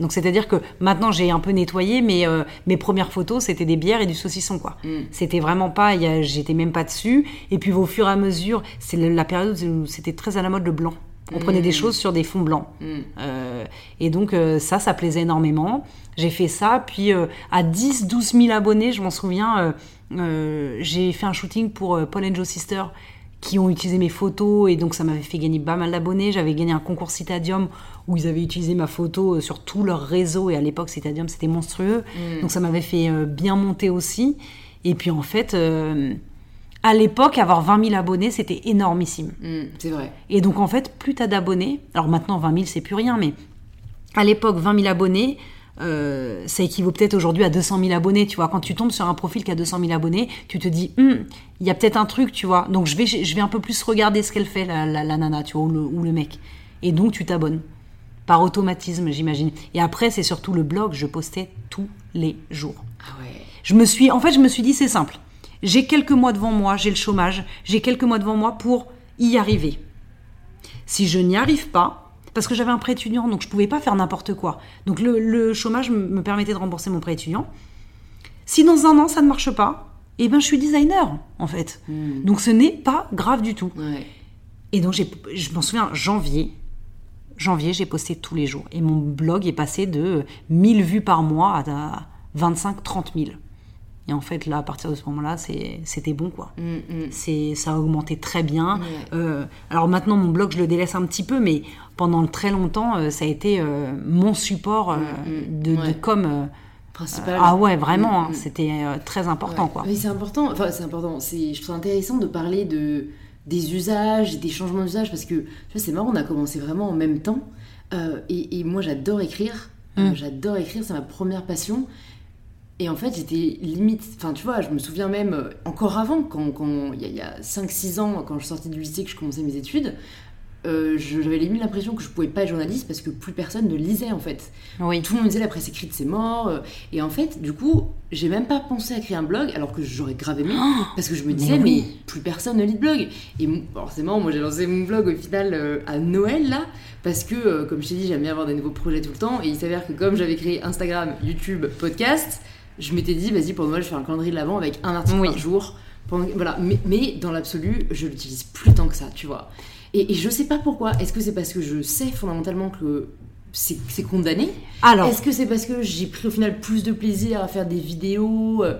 Donc, c'est-à-dire que maintenant, j'ai un peu nettoyé, mais euh, mes premières photos, c'était des bières et du saucisson, quoi. Mm. C'était vraiment pas, j'étais même pas dessus. Et puis, au fur et à mesure, c'est la période où c'était très à la mode le blanc. On prenait des choses sur des fonds blancs. Mm. Euh, et donc, euh, ça, ça plaisait énormément. J'ai fait ça. Puis, euh, à 10, 12 000 abonnés, je m'en souviens, j'ai fait un shooting pour Paul and Joe Sister qui ont utilisé mes photos et donc ça m'avait fait gagner pas mal d'abonnés. J'avais gagné un concours Citadium où ils avaient utilisé ma photo euh, sur tout leur réseau et à l'époque c'était monstrueux. Donc ça m'avait fait euh, bien monter aussi. Et puis en fait, euh, à l'époque, avoir 20 000 abonnés c'était énormissime. Mm, c'est vrai. Et donc en fait, plus t'as d'abonnés, alors maintenant 20 000 c'est plus rien, mais à l'époque 20 000 abonnés, euh, ça équivaut peut-être aujourd'hui à 200 000 abonnés, tu vois. Quand tu tombes sur un profil qui a 200 000 abonnés, tu te dis, Hum, il y a peut-être un truc, tu vois. Donc je vais, je vais un peu plus regarder ce qu'elle fait, la, la- la nana, tu vois, ou le, ou le mec. Et donc tu t'abonnes. Par automatisme, j'imagine. Et après, c'est surtout le blog, je postais tous les jours. Ah ouais. Je me suis, en fait, je me suis dit, c'est simple. J'ai quelques mois devant moi, j'ai le chômage, j'ai quelques mois devant moi pour y arriver. Si je n'y arrive pas, parce que j'avais un prêt étudiant, donc je pouvais pas faire n'importe quoi. Donc le, le chômage me me permettait de rembourser mon prêt étudiant. Si dans un an ça ne marche pas, eh ben je suis designer en fait. Donc ce n'est pas grave du tout. Ouais. Et donc, j'ai- je m'en souviens, janvier, janvier, j'ai posté tous les jours. Et mon blog est passé de 1000 vues par mois à 25-30 000. Et en fait, là, à partir de ce moment-là, c'était bon, quoi. Mm, mm. Ça a augmenté très bien. Euh, alors maintenant, mon blog, je le délaisse un petit peu, mais pendant très longtemps, euh, ça a été euh, mon support Mm, mm. de, com. Principal. ah ouais, vraiment, hein, c'était très important, Ouais. quoi. Oui, c'est important. Enfin, c'est important. Je trouve intéressant de parler de des usages, des changements d'usage, parce que tu vois, c'est marrant. On a commencé vraiment en même temps. Euh, et, et moi, j'adore écrire. Euh, Mm. J'adore écrire. C'est ma première passion. Et en fait, j'étais limite. Enfin, tu vois, je me souviens même euh, encore avant, quand, il y a, il y a 5-6 ans, quand je sortais du lycée, que je commençais mes études. Euh, je- j'avais limite l'impression que je pouvais pas être journaliste parce que plus personne ne lisait en fait. Oui. Tout le monde disait la presse écrite c'est mort. euh, Et en fait, du coup, j'ai même pas pensé à créer un blog alors que j'aurais grave aimé. parce que je me disais, mais, oui. plus personne ne lit de blog. Et forcément, moi j'ai lancé mon blog au final euh, à Noël là. Parce que, euh, comme je t'ai dit, j'aime bien avoir des nouveaux projets tout le temps. Et il s'avère que comme j'avais créé Instagram, YouTube, podcast, je m'étais dit, vas-y, pour Noël, je fais un calendrier de l'avant avec un article Oui. par jour. Pendant- Voilà. Mais, mais dans l'absolu, je l'utilise plus tant que ça, tu vois. Et, et je sais pas pourquoi. Est-ce que c'est parce que je sais fondamentalement que c'est condamné? Alors, est-ce que c'est parce que j'ai pris au final plus de plaisir à faire des vidéos euh,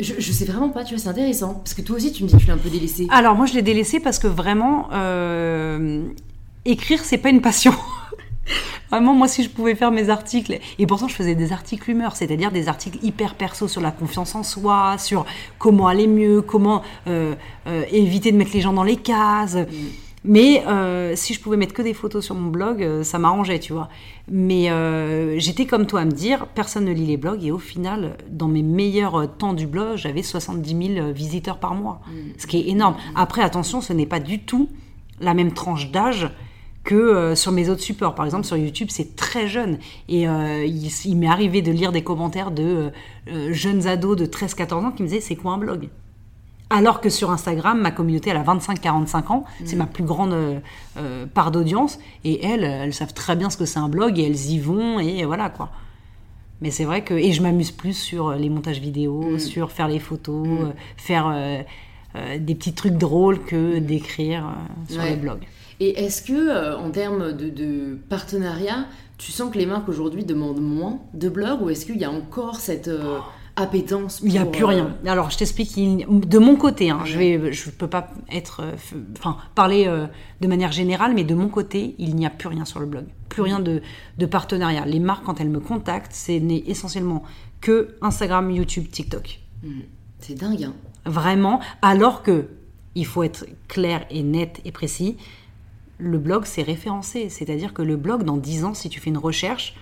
je, je sais vraiment pas, tu vois, c'est intéressant. Parce que toi aussi, tu me dis que tu l'as un peu délaissé. Alors moi je l'ai délaissé parce que vraiment euh, écrire c'est pas une passion. Vraiment, moi, si je pouvais faire mes articles, et pourtant je faisais des articles humeur, c'est-à-dire des articles hyper perso sur la confiance en soi, sur comment aller mieux, comment euh, euh, éviter de mettre les gens dans les cases. Mais euh, si je pouvais mettre que des photos sur mon blog, euh, ça m'arrangeait, tu vois. Mais euh, j'étais comme toi à me dire, personne ne lit les blogs, et au final, dans mes meilleurs temps du blog, j'avais 70 000 visiteurs par mois, ce qui est énorme. Après, attention, ce n'est pas du tout la même tranche d'âge que sur mes autres supports. Par exemple, sur YouTube, c'est très jeune. Et il, il m'est arrivé de lire des commentaires de jeunes ados de 13-14 ans qui me disaient, c'est quoi un blog? Alors que sur Instagram, ma communauté, elle a 25-45 ans, c'est ma plus grande euh, euh, part d'audience, et elles, elles savent très bien ce que c'est un blog, et elles y vont, et voilà quoi. Mais c'est vrai que... Et je m'amuse plus sur les montages vidéo, sur faire les photos, euh, faire euh, euh, des petits trucs drôles que d'écrire euh, sur Ouais. les blogs. Et est-ce que, euh, en termes de, de partenariat, tu sens que les marques aujourd'hui demandent moins de blogs ou est-ce qu'il y a encore cette euh, appétence. Il n'y a plus euh, rien. Alors, je t'explique. De mon côté, hein, je vais, je peux pas être, euh, enfin, parler euh, de manière générale, mais de mon côté, il n'y a plus rien sur le blog. Plus rien de, de partenariat. Les marques, quand elles me contactent, c'est n'est essentiellement que Instagram, YouTube, TikTok. C'est dingue, hein. Vraiment. Alors que, il faut être clair et net et précis. Le blog, c'est référencé. C'est-à-dire que le blog, dans 10 ans, si tu fais une recherche,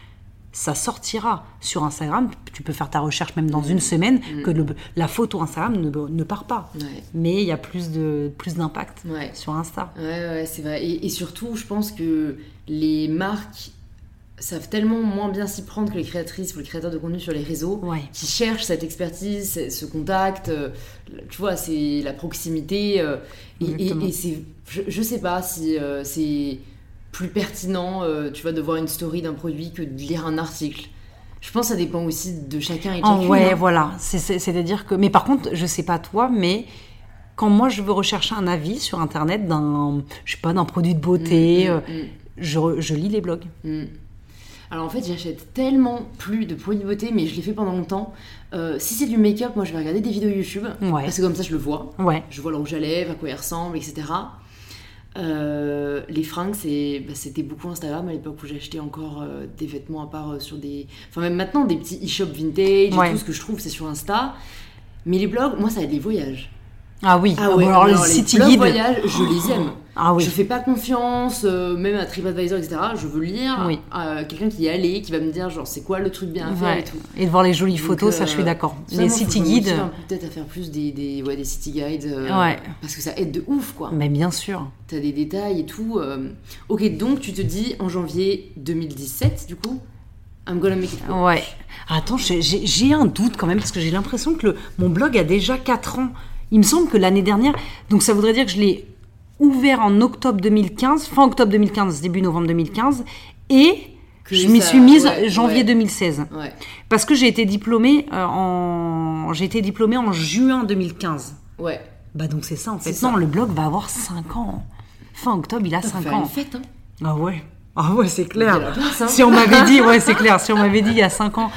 ça sortira sur Instagram. Tu peux faire ta recherche même dans une semaine, que le- la photo Instagram ne, ne part pas. Ouais. Mais il y a plus de plus d'impact Ouais. sur Insta. Ouais, ouais, c'est vrai. Et, et surtout, je pense que les marques savent tellement moins bien s'y prendre que les créatrices ou les créateurs de contenu sur les réseaux qui cherchent cette expertise, ce contact. euh, Tu vois, c'est la proximité. euh, et- et Exactement. et c'est, je, je sais pas si euh, c'est plus pertinent, euh, tu vois, de voir une story d'un produit que de lire un article. Je pense que ça dépend aussi de chacun et de Ah chacune. ouais, hein. voilà. C'est- c'est- C'est-à-dire que. Mais par contre, je sais pas toi, mais quand moi je veux rechercher un avis sur internet d'un, je sais pas, d'un produit de beauté, Mm, mm, euh, mm. je, lis les blogs. Alors en fait, j'achète tellement plus de produits de beauté, mais je l'ai fait pendant longtemps. Euh, si c'est du make-up, moi je vais regarder des vidéos YouTube, Ouais. parce que comme ça je le vois. Ouais. Je vois le rouge à lèvres, à quoi il ressemble, etc. Euh, les fringues, c'est- bah, c'était beaucoup Instagram à l'époque où j'achetais encore euh, des vêtements à part euh, sur des. Enfin, même maintenant, des petits e-shop vintage Ouais. et tout ce que je trouve, c'est sur Insta. Mais les blogs, moi, ça va être des voyages. Ah oui. Ah ouais, alors, alors, les les city blogs guides. voyages, je les aime. Ah oui. Je fais pas confiance, euh, même à TripAdvisor, etc. Je veux lire Oui. euh, quelqu'un qui y est allé, qui va me dire genre c'est quoi le truc bien à faire Ouais. et tout. Et de voir les jolies Donc, photos, ça euh, je suis d'accord. ça, Les city guides. Peut-être à faire plus des, des, ouais, des city guides. euh, Ouais. Parce que ça aide de ouf quoi. Mais bien sûr. T'as des détails et tout. euh. Ok, donc tu te dis en janvier 2017 du coup, I'm gonna make it. work. Ouais. Attends, j'ai- un doute quand même parce que j'ai l'impression que le- mon blog a déjà 4 ans. Il me semble que l'année dernière, donc ça voudrait dire que je l'ai ouvert en octobre 2015, fin octobre 2015, début novembre 2015, et Que je m'y suis mise ouais, janvier ouais. 2016. Ouais. Parce que j'ai été diplômée euh, en j'ai été diplômée en juin 2015. Ouais. Bah donc c'est ça en fait. Ça. Non, le blog va avoir 5 ans. Fin octobre, il a Putain, faut 5 faire une ans. fête hein. Ah ouais. Ah ouais, c'est clair. place, hein. Si on m'avait dit, ouais, c'est clair. Si on m'avait dit il y a 5 ans,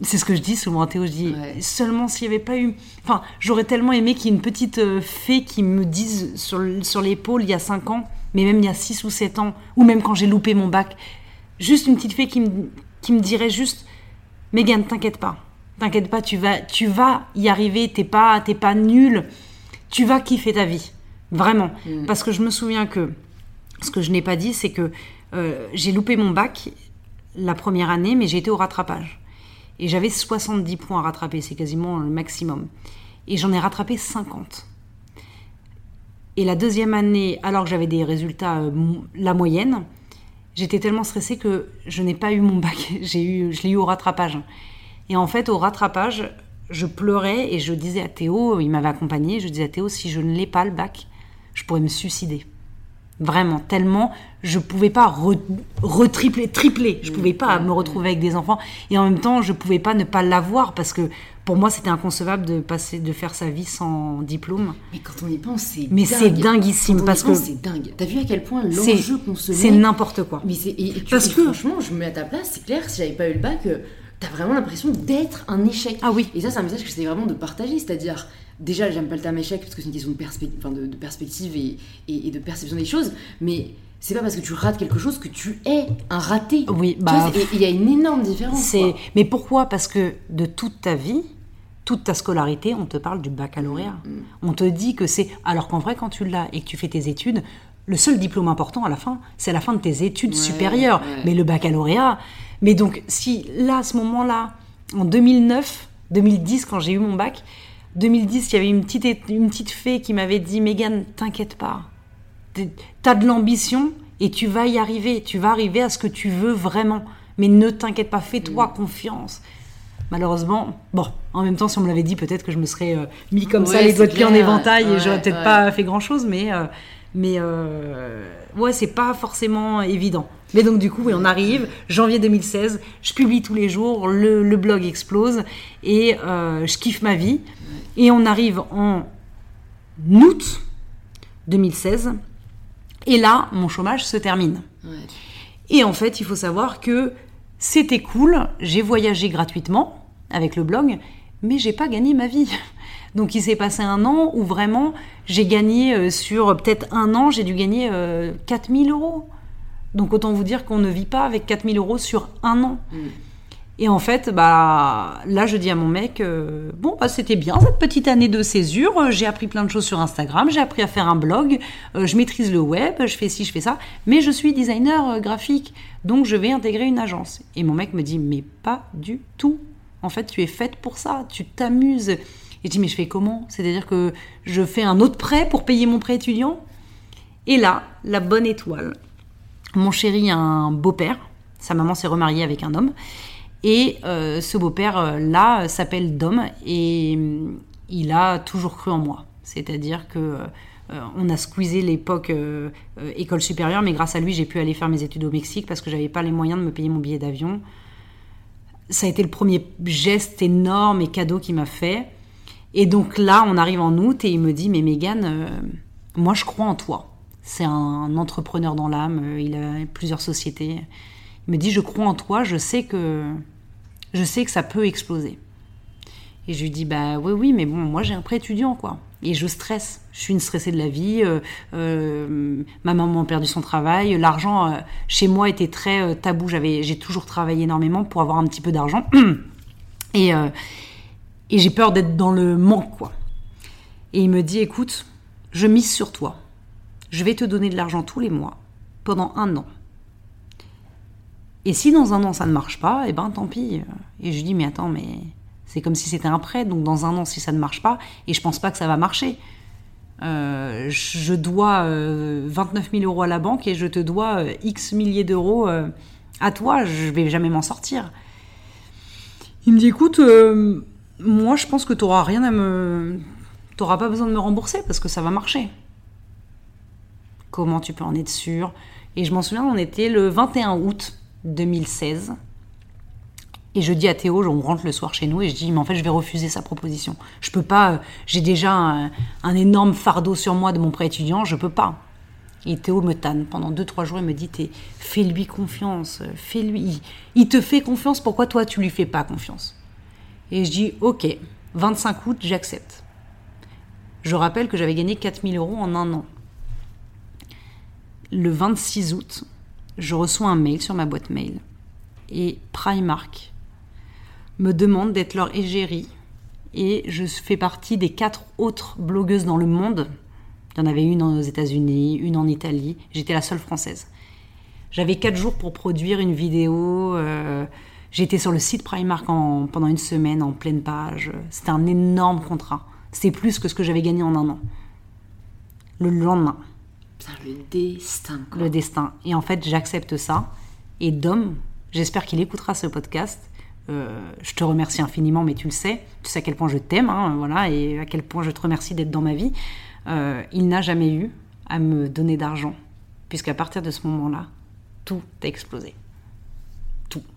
c'est ce que je dis souvent à Théo. Je dis Ouais. seulement s'il n'y avait pas eu. Enfin, j'aurais tellement aimé qu'il y ait une petite euh, fée qui me dise sur, sur l'épaule il y a 5 ans, mais même il y a 6 ou 7 ans, ou même quand j'ai loupé mon bac, juste une petite fée qui me, qui me dirait juste Megan, t'inquiète pas. T'inquiète pas, tu vas, tu vas y arriver, t'es pas, t'es pas nul. Tu vas kiffer ta vie. Vraiment. Parce que je me souviens que ce que je n'ai pas dit, c'est que euh, j'ai loupé mon bac la première année, mais j'ai été au rattrapage. Et j'avais 70 points à rattraper, c'est quasiment le maximum. Et j'en ai rattrapé 50. Et la deuxième année, alors que j'avais des résultats, euh, la moyenne, j'étais tellement stressée que je n'ai pas eu mon bac. J'ai eu, je l'ai eu au rattrapage. Et en fait, au rattrapage, je pleurais et je disais à Théo, il m'avait accompagné, je disais à Théo, si je ne l'ai pas le bac, je pourrais me suicider. Vraiment, tellement je pouvais pas re- retripler, tripler. Je pouvais pas me retrouver avec des enfants et en même temps, je pouvais pas ne pas l'avoir parce que pour moi, c'était inconcevable de passer, de faire sa vie sans diplôme. Mais quand on y pense, c'est Mais c'est dinguissime, Quand on y parce pense, que- c'est dingue. T'as vu à quel point l'enjeu qu'on se c'est n'importe quoi. Mais c'est et, et tu- Parce et que- franchement, je me mets à ta place, c'est clair, si j'avais pas eu le bac, euh, t'as vraiment l'impression d'être un échec. Ah oui. Et ça, c'est un message que j'essaie vraiment de partager, c'est-à-dire, déjà, j'aime pas le terme échec parce que c'est une question de, de, de perspective et, et- et de perception des choses, mais c'est pas parce que tu rates quelque chose que tu es un raté. Oui, bah, il y a une énorme différence. Mais pourquoi? Parce que de toute ta vie, toute ta scolarité, on te parle du baccalauréat. Mm, On te dit que c'est alors qu'en vrai quand tu l'as et que tu fais tes études, le seul diplôme important à la fin, c'est la fin de tes études Ouais, supérieures. ouais. Mais le baccalauréat, mais donc si là à ce moment-là, en 2009, 2010 quand j'ai eu mon bac, 2010, il y avait une petite une petite fée qui m'avait dit Megan, t'inquiète pas. T'as de l'ambition et tu vas y arriver. Tu vas arriver à ce que tu veux vraiment. Mais ne t'inquiète pas, fais-toi Mm. confiance. Malheureusement, bon, en même temps, si on me l'avait dit, peut-être que je me serais euh, mis comme ça les doigts de pied en éventail et Ouais, j'aurais peut-être pas fait grand-chose, mais, euh, mais euh, ouais, c'est pas forcément évident. Mais donc, du coup, oui, on arrive, janvier 2016, je publie tous les jours, le, le blog explose et euh, je kiffe ma vie. Et on arrive en août 2016, et là, mon chômage se termine. Ouais. Et en fait, il faut savoir que c'était cool, j'ai voyagé gratuitement avec le blog, mais j'ai pas gagné ma vie. Donc il s'est passé un an où vraiment j'ai gagné euh, sur peut-être un an, j'ai dû gagner 4000 euros. Donc autant vous dire qu'on ne vit pas avec 4000 euros sur un an. Mm. Et en fait, bah, là, je dis à mon mec, euh, bon, bah, c'était bien cette petite année de césure. Euh, J'ai appris plein de choses sur Instagram, j'ai appris à faire un blog, euh, je maîtrise le web, je fais ci, je fais ça. Mais je suis designer graphique, donc je vais intégrer une agence. Et mon mec me dit, mais pas du tout. En fait, tu es faite pour ça, tu t'amuses. Et je dis, mais je fais comment? C'est-à-dire que je fais un autre prêt pour payer mon prêt étudiant? Et là, la bonne étoile. Mon chéri a un beau-père. Sa maman s'est remariée avec un homme. Et euh, ce beau-père-là euh, s'appelle Dom et euh, il a toujours cru en moi. C'est-à-dire que euh, on a squeezé l'époque école supérieure, mais grâce à lui, j'ai pu aller faire mes études au Mexique parce que j'avais pas les moyens de me payer mon billet d'avion. Ça a été le premier geste énorme et cadeau qu'il m'a fait. Et donc là, on arrive en août et il me dit Mais Mégane, moi je crois en toi. C'est un entrepreneur dans l'âme, il a plusieurs sociétés. Il me dit Je crois en toi, je sais que, je sais que ça peut exploser. Et je lui dis Bah oui, oui, mais bon, moi j'ai un prêt étudiant quoi. Et je stresse. Je suis une stressée de la vie. euh, euh, ma maman a perdu son travail. L'argent euh, chez moi était très tabou. J'ai toujours travaillé énormément pour avoir un petit peu d'argent. Et, et j'ai peur d'être dans le manque, quoi. Et il me dit, écoute, je mise sur toi. Je vais te donner de l'argent tous les mois pendant un an. Et si dans un an ça ne marche pas, eh ben tant pis. Et je dis, mais attends, mais c'est comme si c'était un prêt. Donc dans un an, si ça ne marche pas, et je pense pas que ça va marcher, euh, je dois euh, 29 000 euros à la banque et je te dois euh, X milliers d'euros euh, à toi, je vais jamais m'en sortir. Il me dit, écoute, euh, moi je pense que tu rien à me... T'auras pas besoin de me rembourser parce que ça va marcher. Comment tu peux en être sûr? Et je m'en souviens, on était le 21 août 2016. Et je dis à Théo, on rentre le soir chez nous et je dis, mais en fait, je vais refuser sa proposition. Je peux pas, euh, j'ai déjà un, énorme fardeau sur moi de mon prêt étudiant, je peux pas. Et Théo me tanne. Pendant 2-3 jours, il me dit, fais-lui confiance, euh, fais-lui. Il, il te fait confiance, pourquoi toi, tu lui fais pas confiance? Et je dis, ok, 25 août, j'accepte. Je rappelle que j'avais gagné 4000 euros en un an. Le 26 août, je reçois un mail sur ma boîte mail. Et Primark me demande d'être leur égérie. Et je fais partie des quatre autres blogueuses dans le monde. Il y en avait une aux États-Unis, une en Italie. J'étais la seule française. J'avais quatre jours pour produire une vidéo. euh, J'étais sur le site Primark en- pendant une semaine en pleine page. C'était un énorme contrat. C'était plus que ce que j'avais gagné en un an. Le lendemain, Putain, le destin, quoi. le destin. Et en fait, j'accepte ça. Et Dom, j'espère qu'il écoutera ce podcast. Euh, je te remercie infiniment, mais tu le sais. Tu sais à quel point je t'aime, hein, voilà, et à quel point je te remercie d'être dans ma vie. Euh, il n'a jamais eu à me donner d'argent, puisqu'à partir de ce moment-là, tout a explosé.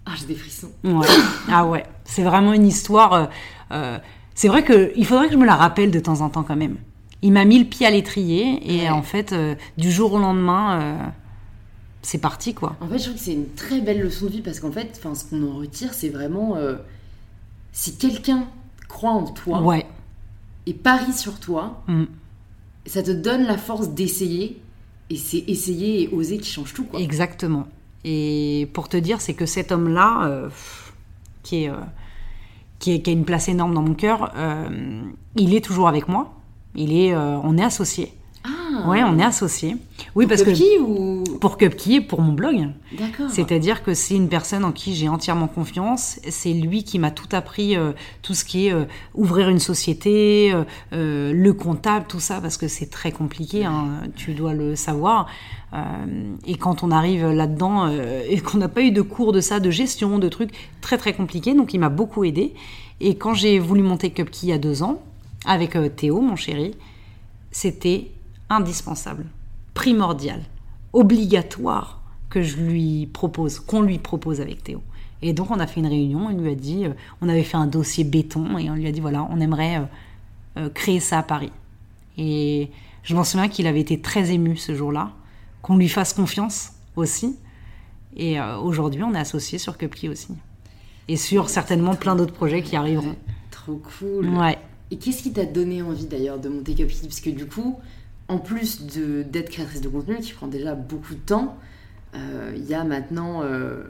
Ah, j'ai des frissons. Ouais. ah ouais, c'est vraiment une histoire. euh, c'est vrai que il faudrait que je me la rappelle de temps en temps quand même. Il m'a mis le pied à l'étrier et Ouais. en fait, euh, du jour au lendemain, euh, c'est parti quoi. En fait, je trouve que c'est une très belle leçon de vie parce qu'en fait, enfin, ce qu'on en retire, c'est vraiment euh, si quelqu'un croit en toi Ouais. et parie sur toi, Mm. ça te donne la force d'essayer. Et c'est essayer et oser qui change tout, quoi. Exactement. Et pour te dire, c'est que cet homme-là, qui, est, qui, est- qui a une place énorme dans mon cœur, il est toujours avec moi. Il est, euh, on est associés. Ah Ouais, on est associés. Oui, parce que qui ou pour Cupkey, pour mon blog. D'accord. C'est-à-dire que c'est une personne en qui j'ai entièrement confiance. C'est lui qui m'a tout appris, euh, tout ce qui est euh, ouvrir une société, euh, le comptable, tout ça, parce que c'est très compliqué, hein, tu dois le savoir. Et quand on arrive là-dedans et qu'on n'a pas eu de cours de ça, de gestion, de trucs très très compliqués, donc il m'a beaucoup aidé. Et quand j'ai voulu monter Cupkey il y a deux ans, avec euh, Théo, mon chéri, c'était indispensable, primordial, obligatoire que je lui propose, qu'on lui propose avec Théo. Et donc on a fait une réunion, il lui a dit, euh, on avait fait un dossier béton et on lui a dit voilà, on aimerait euh, créer ça à Paris. Et je m'en souviens qu'il avait été très ému ce jour-là, qu'on lui fasse confiance aussi. Et aujourd'hui, on est associés sur Cupkey aussi. Et sur certainement plein d'autres projets qui arriveront. Trop cool. Ouais. Et qu'est-ce qui t'a donné envie d'ailleurs de monter Cupkey Parce que du coup, en plus d'être créatrice de contenu, qui prend déjà beaucoup de temps, euh, il y a maintenant euh,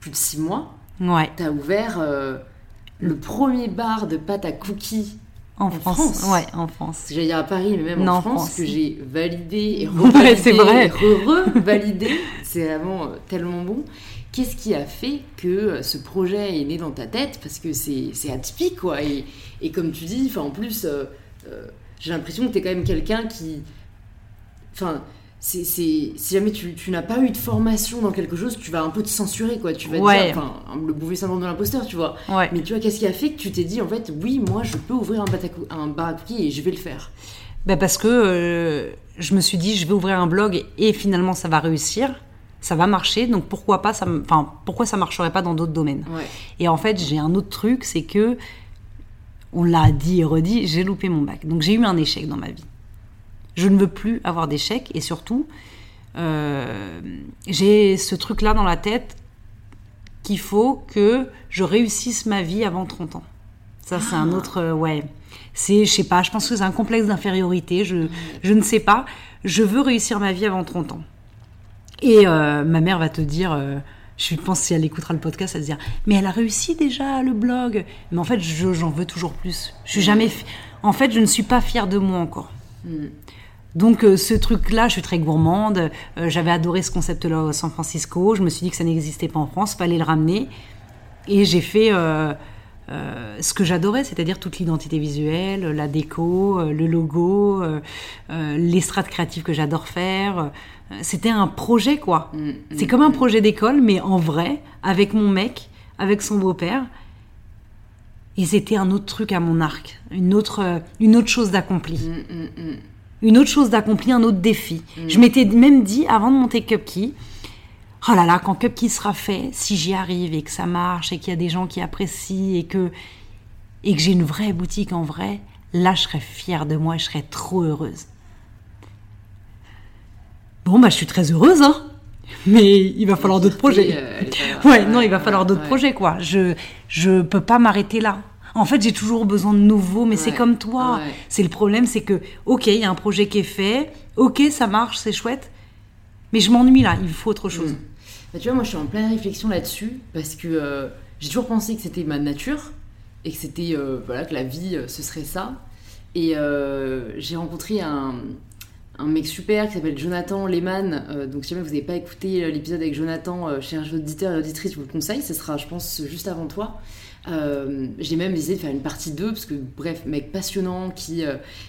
plus de six mois, Ouais. t'as ouvert euh, le premier bar de pâte à cookies. En, France. France. Ouais, en France. J'allais dire à Paris, mais même Non, en France, France. que j'ai validé et Ouais, revalidé c'est vraiment tellement bon. Qu'est-ce qui a fait que ce projet est né dans ta tête? Parce que c'est c'est atypique, quoi. Et, et comme tu dis, en plus, euh, euh, j'ai l'impression que tu es quand même quelqu'un qui. Enfin, c'est si jamais tu, tu n'as pas eu de formation dans quelque chose, tu vas un peu te censurer, quoi. Tu vas Ouais. dire, enfin, le mauvais syndrome de l'imposteur, tu vois. Ouais. Mais tu vois, qu'est-ce qui a fait que tu t'es dit, en fait, oui, moi, je peux ouvrir un, bar à cou- un bar à cookies et je vais le faire? Ben parce que euh, je me suis dit, je vais ouvrir un blog et finalement ça va réussir, ça va marcher, donc pourquoi pas ça, enfin pourquoi ça marcherait pas dans d'autres domaines? Ouais. Et en fait, j'ai un autre truc, c'est que on l'a dit et redit, j'ai loupé mon bac, donc j'ai eu un échec dans ma vie. Je ne veux plus avoir d'échec et surtout, euh, j'ai ce truc-là dans la tête qu'il faut que je réussisse ma vie avant 30 ans. Ça, c'est un autre. euh, ouais. C'est, je sais pas, je pense que c'est un complexe d'infériorité. Je, je ne sais pas. Je veux réussir ma vie avant 30 ans. Et euh, ma mère va te dire. Je pense si elle écoutera le podcast, elle se dire Mais elle a réussi déjà le blog. Mais en fait, je- j'en veux toujours plus. Je suis jamais. fi- En fait, je ne suis pas fière de moi encore. Donc euh, ce truc-là, je suis très gourmande. Euh, J'avais adoré ce concept-là à San Francisco. Je me suis dit que ça n'existait pas en France, fallait le ramener. Et j'ai fait euh, euh, ce que j'adorais, c'est-à-dire toute l'identité visuelle, la déco, euh, le logo, euh, les strates créatives que j'adore faire. C'était un projet, quoi. Mm, C'est comme un projet d'école, mais en vrai, avec mon mec, avec son beau-père. Et c'était un autre truc à mon arc, une autre, une autre chose d'accompli Mm, mm, mm. une autre chose d'accompli, un autre défi. Je m'étais même dit avant de monter Cupkey, oh là là, quand Cupkey sera fait, si j'y arrive et que ça marche et qu'il y a des gens qui apprécient et que et que j'ai une vraie boutique en vrai, là je serais fière de moi et je serais trop heureuse. Bon bah je suis très heureuse hein. Mais il va falloir d'autres projets. euh, Ouais, non, il va falloir d'autres ouais. projets, quoi. Je, je peux pas m'arrêter là. En fait, j'ai toujours besoin de nouveau, mais c'est comme toi. ouais. C'est le problème, c'est que, ok, il y a un projet qui est fait, ok, ça marche, c'est chouette, mais je m'ennuie là, il faut autre chose. Bah, tu vois, moi je suis en pleine réflexion là-dessus parce que euh, j'ai toujours pensé que c'était ma nature et que c'était euh, voilà que la vie euh, ce serait ça. Et j'ai rencontré un, un mec super qui s'appelle Jonathan Lehman. Donc si jamais vous n'avez pas écouté l'épisode avec Jonathan, chers auditeurs et auditrices, je vous le conseille. Ce sera, je pense, juste avant toi. J'ai même décidé de faire une partie 2 parce que bref, mec passionnant qui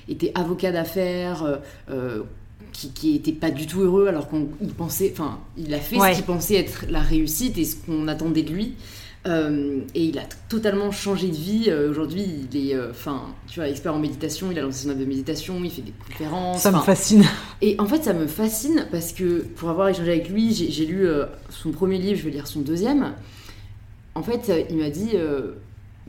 était avocat d'affaires. Qui, qui était pas du tout heureux alors qu'on il pensait enfin il a fait Ouais. ce qu'il pensait être la réussite et ce qu'on attendait de lui Euh, et il a totalement changé de vie Euh, aujourd'hui il est euh, enfin tu vois expert en méditation il a lancé son app de méditation il fait des conférences Ça me fascine. et en fait, ça me fascine parce que pour avoir échangé avec lui, j'ai lu son premier livre, je vais lire son deuxième. En fait, il m'a dit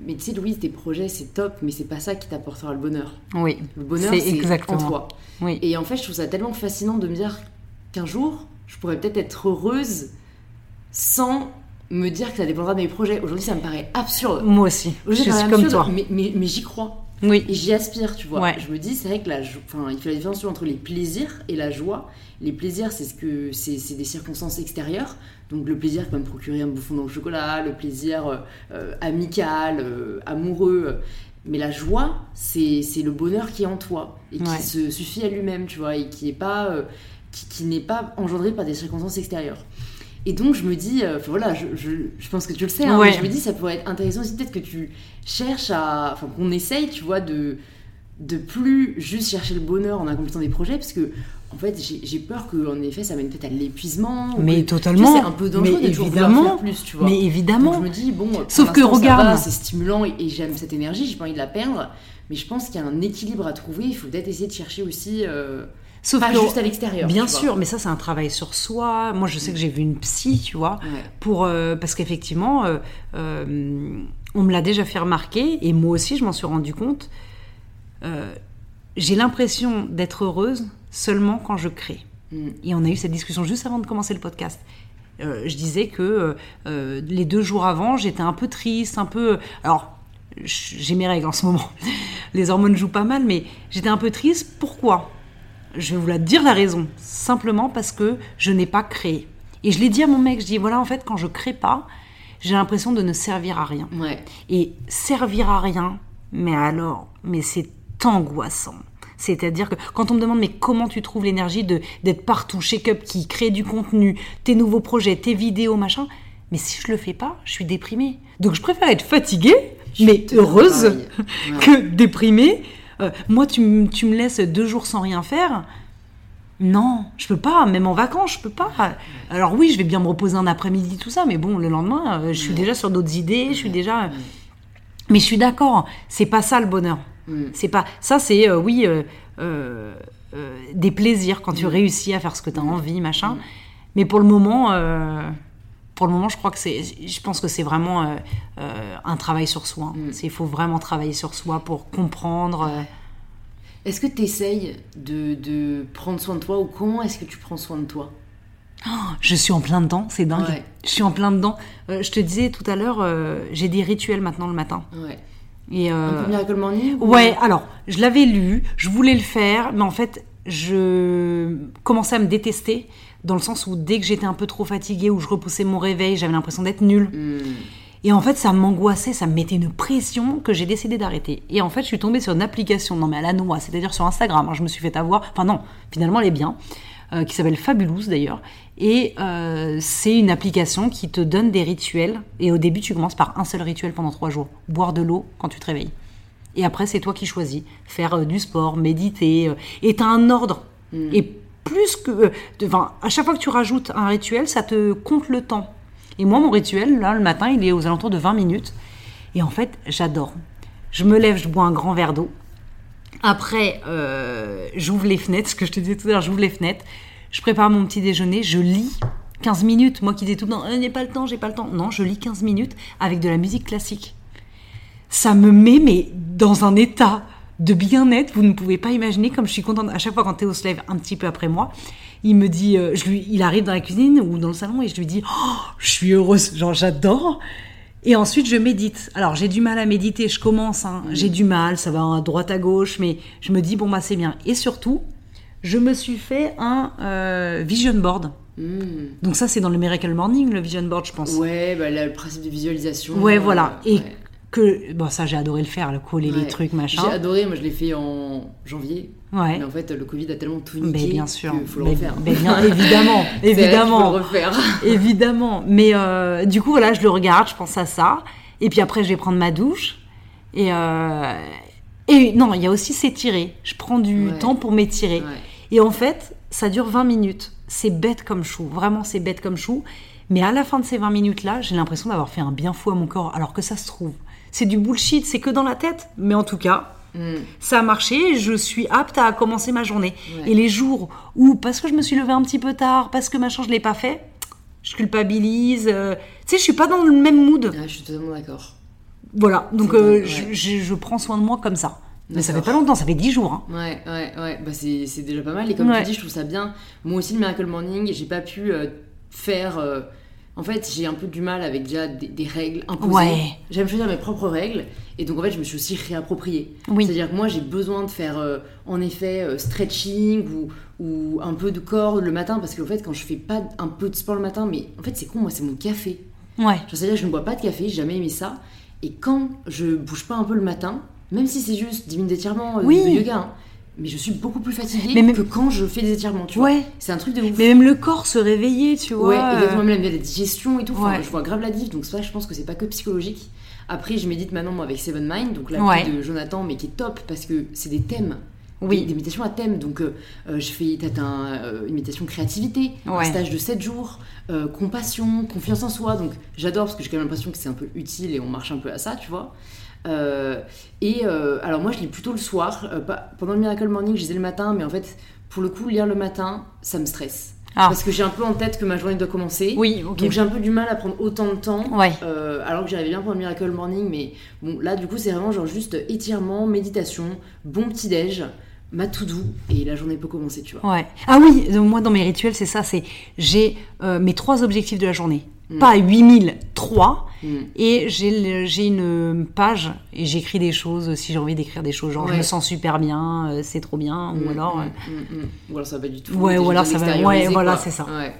Mais tu sais, Louise, tes projets, c'est top, mais c'est pas ça qui t'apportera le bonheur. Oui, Le bonheur, C'est en toi. oui. Et en fait, je trouve ça tellement fascinant de me dire qu'un jour, je pourrais peut-être être heureuse sans me dire que ça dépendra de mes projets. Aujourd'hui, ça me paraît absurde. Moi aussi, je suis comme toi. Mais, mais, mais j'y crois. Oui, Et j'y aspire, tu vois. Ouais. Je me dis, c'est vrai que la enfin, il fait la différence entre les plaisirs et la joie. Les plaisirs, c'est ce que c'est c'est des circonstances extérieures. Donc le plaisir qui va me procurer un bouffon dans le chocolat, le plaisir euh, euh, amical, euh, amoureux. Mais la joie, c'est le bonheur qui est en toi et qui Ouais. se suffit à lui-même, tu vois, et qui pas euh, qui, qui n'est pas engendré par des circonstances extérieures. Et donc je me dis, euh, voilà, je, je, je pense que tu le sais, hein, Ouais. mais je me dis ça pourrait être intéressant aussi peut-être que tu cherches à, enfin qu'on essaye, tu vois, de de plus juste chercher le bonheur en accomplissant des projets, parce que en fait j'ai peur que en effet ça mène peut-être à l'épuisement. mais que- totalement. c'est un peu dangereux mais de évidemment, faire plus, tu vois. mais Donc évidemment. je me dis bon, Sauf que regarde. c'est stimulant et, et j'aime cette énergie, j'ai pas envie de la perdre, mais je pense qu'il y a un équilibre à trouver. Il faut peut-être essayer de chercher aussi, euh, Sauf pas que juste à l'extérieur. Bien vois. sûr, mais ça c'est un travail sur soi. Moi je sais que j'ai vu une psy, tu vois, Ouais. pour euh, parce qu'effectivement, euh, euh, on me l'a déjà fait remarquer et moi aussi je m'en suis rendu compte. J'ai l'impression d'être heureuse seulement quand je crée. Mm. Et on a eu cette discussion juste avant de commencer le podcast. Je disais que les deux jours avant, j'étais un peu triste, un peu. Alors, j'ai mes règles en ce moment. Les hormones jouent pas mal, mais j'étais un peu triste. Pourquoi? Je vais vous la dire la raison. Simplement parce que je n'ai pas créé. Et je l'ai dit à mon mec, je dis voilà, en fait, quand je crée pas, j'ai l'impression de ne servir à rien. Ouais. Et servir à rien, mais alors, mais c'est angoissant. C'est-à-dire que quand on me demande mais comment tu trouves l'énergie de d'être partout, Shake Up qui crée du contenu, tes nouveaux projets, tes vidéos, machin, mais si je le fais pas, je suis déprimée. Donc je préfère être fatiguée, mais heureuse, que déprimée. Euh, moi, tu, me laisses deux jours sans rien faire? Non, je peux pas, même en vacances, je peux pas. Alors oui, je vais bien me reposer un après-midi, tout ça, mais bon, le lendemain, euh, je suis déjà sur d'autres idées, je suis déjà. Mais je suis d'accord, c'est pas ça le bonheur. Mm. C'est pas ça, c'est euh, oui euh, euh, euh, des plaisirs quand tu réussis à faire ce que tu as envie, machin. Mais pour le moment, pour le moment, je crois que c'est, je pense que c'est vraiment euh, euh, un travail sur soi. C'est- Il faut vraiment travailler sur soi pour comprendre. euh, Est-ce que tu essayes de, de prendre soin de toi ou comment est-ce que tu prends soin de toi? Je suis en plein dedans, c'est dingue. Ouais. Je suis en plein dedans. Euh, je te disais tout à l'heure, j'ai des rituels maintenant le matin. Ouais. Et Un peu Miracle Morning ou- Ouais, alors, je l'avais lu, je voulais le faire, mais en fait, je commençais à me détester, dans le sens où dès que j'étais un peu trop fatiguée ou je repoussais mon réveil, j'avais l'impression d'être nulle. Hmm. Et en fait, ça m'angoissait, ça me mettait une pression que j'ai décidé d'arrêter. Et en fait, je suis tombée sur une application, non mais à la noix, c'est-à-dire sur Instagram, hein, je me suis fait avoir, enfin non, finalement elle est bien, euh, qui s'appelle Fabulous d'ailleurs. Et euh, c'est une application qui te donne des rituels. Et au début, tu commences par un seul rituel pendant trois jours, boire de l'eau quand tu te réveilles. Et après, c'est toi qui choisis. Faire euh, du sport, méditer. et tu as un ordre. Et plus que. euh, Enfin, à chaque fois que tu rajoutes un rituel, ça te compte le temps. Et moi, mon rituel, là, le matin, il est aux alentours de 20 minutes. Et en fait, j'adore. Je me lève, je bois un grand verre d'eau. Après, euh, j'ouvre les fenêtres, ce que je te disais tout à l'heure, j'ouvre les fenêtres. Je prépare mon petit déjeuner, je lis 15 minutes. Moi qui dis tout le temps, Euh, j'ai pas le temps, j'ai pas le temps. Non, je lis 15 minutes avec de la musique classique ça me met mais dans un état de bien-être, vous ne pouvez pas imaginer comme je suis contente à chaque fois quand Théo se lève un petit peu après moi, il me dit euh, je lui il arrive dans la cuisine ou dans le salon et je lui dis oh, je suis heureuse, genre j'adore. Et ensuite je médite. Alors j'ai du mal à méditer, je commence hein. j'ai du mal, ça va à droite à gauche mais je me dis bon bah c'est bien et surtout je me suis fait un euh, vision board. Hmm. Donc ça c'est dans le Miracle Morning le vision board je pense. Ouais, bah, là, le principe de visualisation. Ouais, euh, voilà. Et ouais. Que bon ça j'ai adoré le faire, le coller les Ouais. trucs machin. J'ai adoré, moi je l'ai fait en janvier. Ouais. Mais en fait, le Covid a tellement tout Mais niqué bien sûr. qu'il faut le Mais- refaire. mais bien, évidemment, C'est vrai évidemment, faut le refaire. évidemment. Mais euh, du coup, voilà, je le regarde, je pense à ça. Et puis après, je vais prendre ma douche. Et, euh, et non, il y a aussi s'étirer. Je prends du Ouais. temps pour m'étirer. Et en fait, ça dure 20 minutes. C'est bête comme chou. Vraiment, c'est bête comme chou. Mais à la fin de ces 20 minutes-là, j'ai l'impression d'avoir fait un bien fou à mon corps. Alors que ça se trouve, c'est du bullshit, c'est que dans la tête. Mais en tout cas, Hmm. ça a marché, je suis apte à commencer ma journée. Ouais. Et les jours où, parce que je me suis levée un petit peu tard, parce que machin, je l'ai pas fait, je culpabilise. euh, tu sais, je suis pas dans le même mood. Ah, je suis totalement d'accord. Voilà, donc euh, je, je- je prends soin de moi comme ça. Mais ça fait pas longtemps, ça fait 10 jours. hein. Ouais, ouais, ouais. Bah, c'est c'est déjà pas mal. Et comme Ouais. tu dis, je trouve ça bien. Moi aussi, le Miracle Morning, j'ai pas pu euh, faire. En fait, j'ai un peu du mal avec déjà des, des règles imposées. Ouais. J'aime choisir mes propres règles. Et donc, en fait, je me suis aussi réappropriée. Oui. C'est-à-dire que moi, j'ai besoin de faire, euh, en effet, euh, stretching ou, ou un peu de corps le matin. Parce qu'en fait, quand je fais pas un peu de sport le matin, mais en fait, c'est con, moi, c'est mon café. Ouais. C'est-à-dire que je ne bois pas de café, j'ai jamais aimé ça. Et quand je bouge pas un peu le matin, même si c'est juste 10 minutes d'étirement, euh, Oui. de yoga, hein, mais je suis beaucoup plus fatiguée Mais même- que quand je fais des étirements, tu Ouais. vois. C'est un truc de ouf. Mais même le corps se réveiller, tu vois. ouais, exactement, même la digestion et tout. Enfin, Ouais. Je vois grave la diff, donc ça, je pense que c'est pas que psychologique. Après, je médite maintenant moi, avec Seven Mind, donc la Ouais. de Jonathan, mais qui est top parce que c'est des thèmes. Oui. Des, des méditations à thème. Donc, euh, euh, je fais peut-être un, euh, une méditation créativité, un stage de 7 jours, euh, compassion, confiance en soi. Donc, j'adore parce que j'ai quand même l'impression que c'est un peu utile et on marche un peu à ça, tu vois. Euh, et euh, alors, moi, je lis plutôt le soir. Euh, pas- pendant le Miracle Morning, je lisais le matin, mais en fait, pour le coup, lire le matin, ça me stresse. Ah. Parce que j'ai un peu en tête que ma journée doit commencer. Oui, ok. Donc j'ai un peu du mal à prendre autant de temps. Ouais. Euh, alors que j'arrivais bien pour le Miracle Morning, mais bon, là du coup c'est vraiment genre juste étirement, méditation, bon petit déj, ma tout doux et la journée peut commencer, tu vois. Ouais. Ah oui, donc moi dans mes rituels, c'est ça, c'est j'ai euh, mes trois objectifs de la journée. Mm. Pas 8000, trois. Mm. Et j'ai une page et j'écris des choses si j'ai envie d'écrire des choses. Genre, je me sens super bien, euh, c'est trop bien. Ou Mm, alors. euh. Ou alors ça va pas du tout. Ouais, ou alors ça va- voilà, c'est ça. Ouais.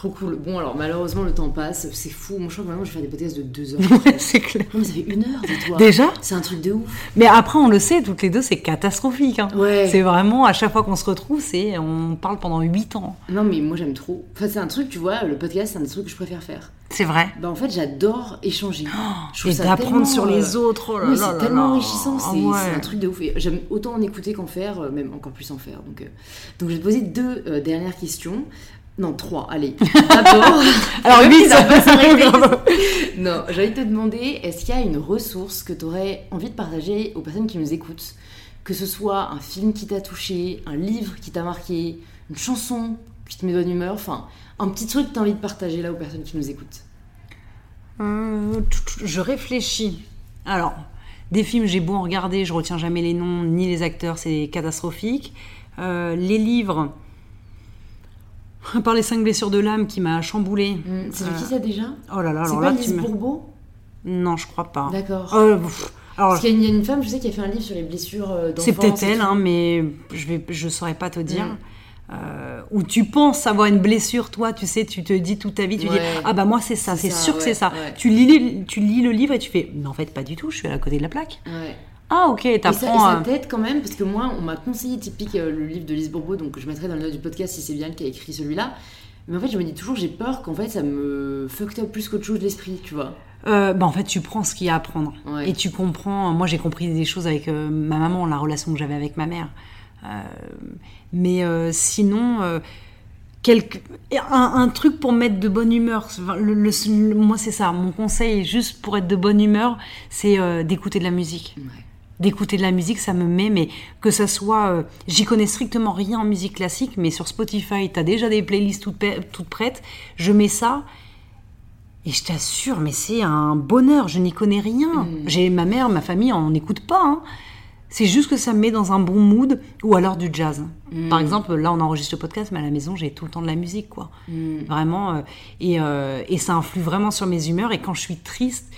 Trop cool. Bon, alors malheureusement, le temps passe. C'est fou. Moi, je crois que maintenant, je vais faire des podcasts de deux heures. ouais, c'est clair. Non, mais ça fait une heure, dis-toi. Déjà C'est un truc de ouf. Mais après, on le sait, toutes les deux, c'est catastrophique. hein. Ouais. C'est vraiment, à chaque fois qu'on se retrouve, c'est on parle pendant 8 ans. Non, mais moi, j'aime trop. Enfin, c'est un truc, tu vois, le podcast, c'est un des trucs que je préfère faire. C'est vrai. Bah, en fait, j'adore échanger. Je trouve Et d'apprendre sur les autres. Oh là Oui, là c'est tellement là. enrichissant, c'est ouais. un truc de ouf. J'aime autant en écouter qu'en faire, euh, même encore plus en faire. Donc, euh, donc je vais te poser deux euh, dernières questions. Non, trois, allez. D'abord, Alors, si ça va s'arrêter. Non, j'allais te demander, est-ce qu'il y a une ressource que tu aurais envie de partager aux personnes qui nous écoutent? Que ce soit un film qui t'a touché, un livre qui t'a marqué, une chanson qui te met de bonne humeur, enfin, un petit truc que tu as envie de partager là aux personnes qui nous écoutent? Euh, je réfléchis. Alors, des films, j'ai beau en regarder, je retiens jamais les noms ni les acteurs, c'est catastrophique. Euh, les livres, à part les cinq blessures de l'âme qui m'a chamboulé. C'est de qui ça déjà Oh là là, C'est alors pas là, me- Bourbeau Non, je crois pas. D'accord. Euh, pff, alors, Parce qu'il y a une- femme, je sais, qui a fait un livre sur les blessures euh, d'enfance. c'est peut-être elle, hein, mais je vais, je saurais pas te dire. Mm. Euh, où tu penses avoir une blessure, toi, tu sais, tu te dis toute ta vie, tu dis ah bah moi c'est ça, C'est c'est sûr que c'est ça. ouais. Tu lis, tu lis le livre et tu fais mais en fait pas du tout, je suis à côté de la plaque. Ah ok, Et ça, et t'apprends. ça t'aide quand même, parce que moi, on m'a conseillé typique euh, le livre de Lise Bourbeau, donc je mettrai dans le note du podcast si c'est bien qui a écrit celui-là. Mais en fait, je me dis toujours, j'ai peur qu'en fait, ça me fucked up plus qu'autre chose l'esprit, tu vois. Euh, bah en fait tu prends ce qu'il y a à apprendre Ouais. et tu comprends. Moi j'ai compris des choses avec euh, ma maman, la relation que j'avais avec ma mère. Euh, mais euh, sinon. euh, quelque- un, un truc pour mettre de bonne humeur. Enfin, le- le- moi, c'est ça. Mon conseil, juste pour être de bonne humeur, c'est euh, d'écouter de la musique. Ouais. D'écouter de la musique, ça me met, mais que ça soit, euh, j'y connais strictement rien en musique classique, mais sur Spotify, t'as déjà des playlists toutes, toutes prêtes, je mets ça, et je t'assure, mais c'est un bonheur, je n'y connais rien. J'ai ma mère, ma famille, on n'écoute pas, hein. C'est juste que ça me met dans un bon mood, ou alors du jazz. Par exemple, là, on enregistre le podcast, mais à la maison, j'ai tout le temps de la musique, quoi. Vraiment. euh, et, euh, et ça influe vraiment sur mes humeurs. Et quand je suis triste,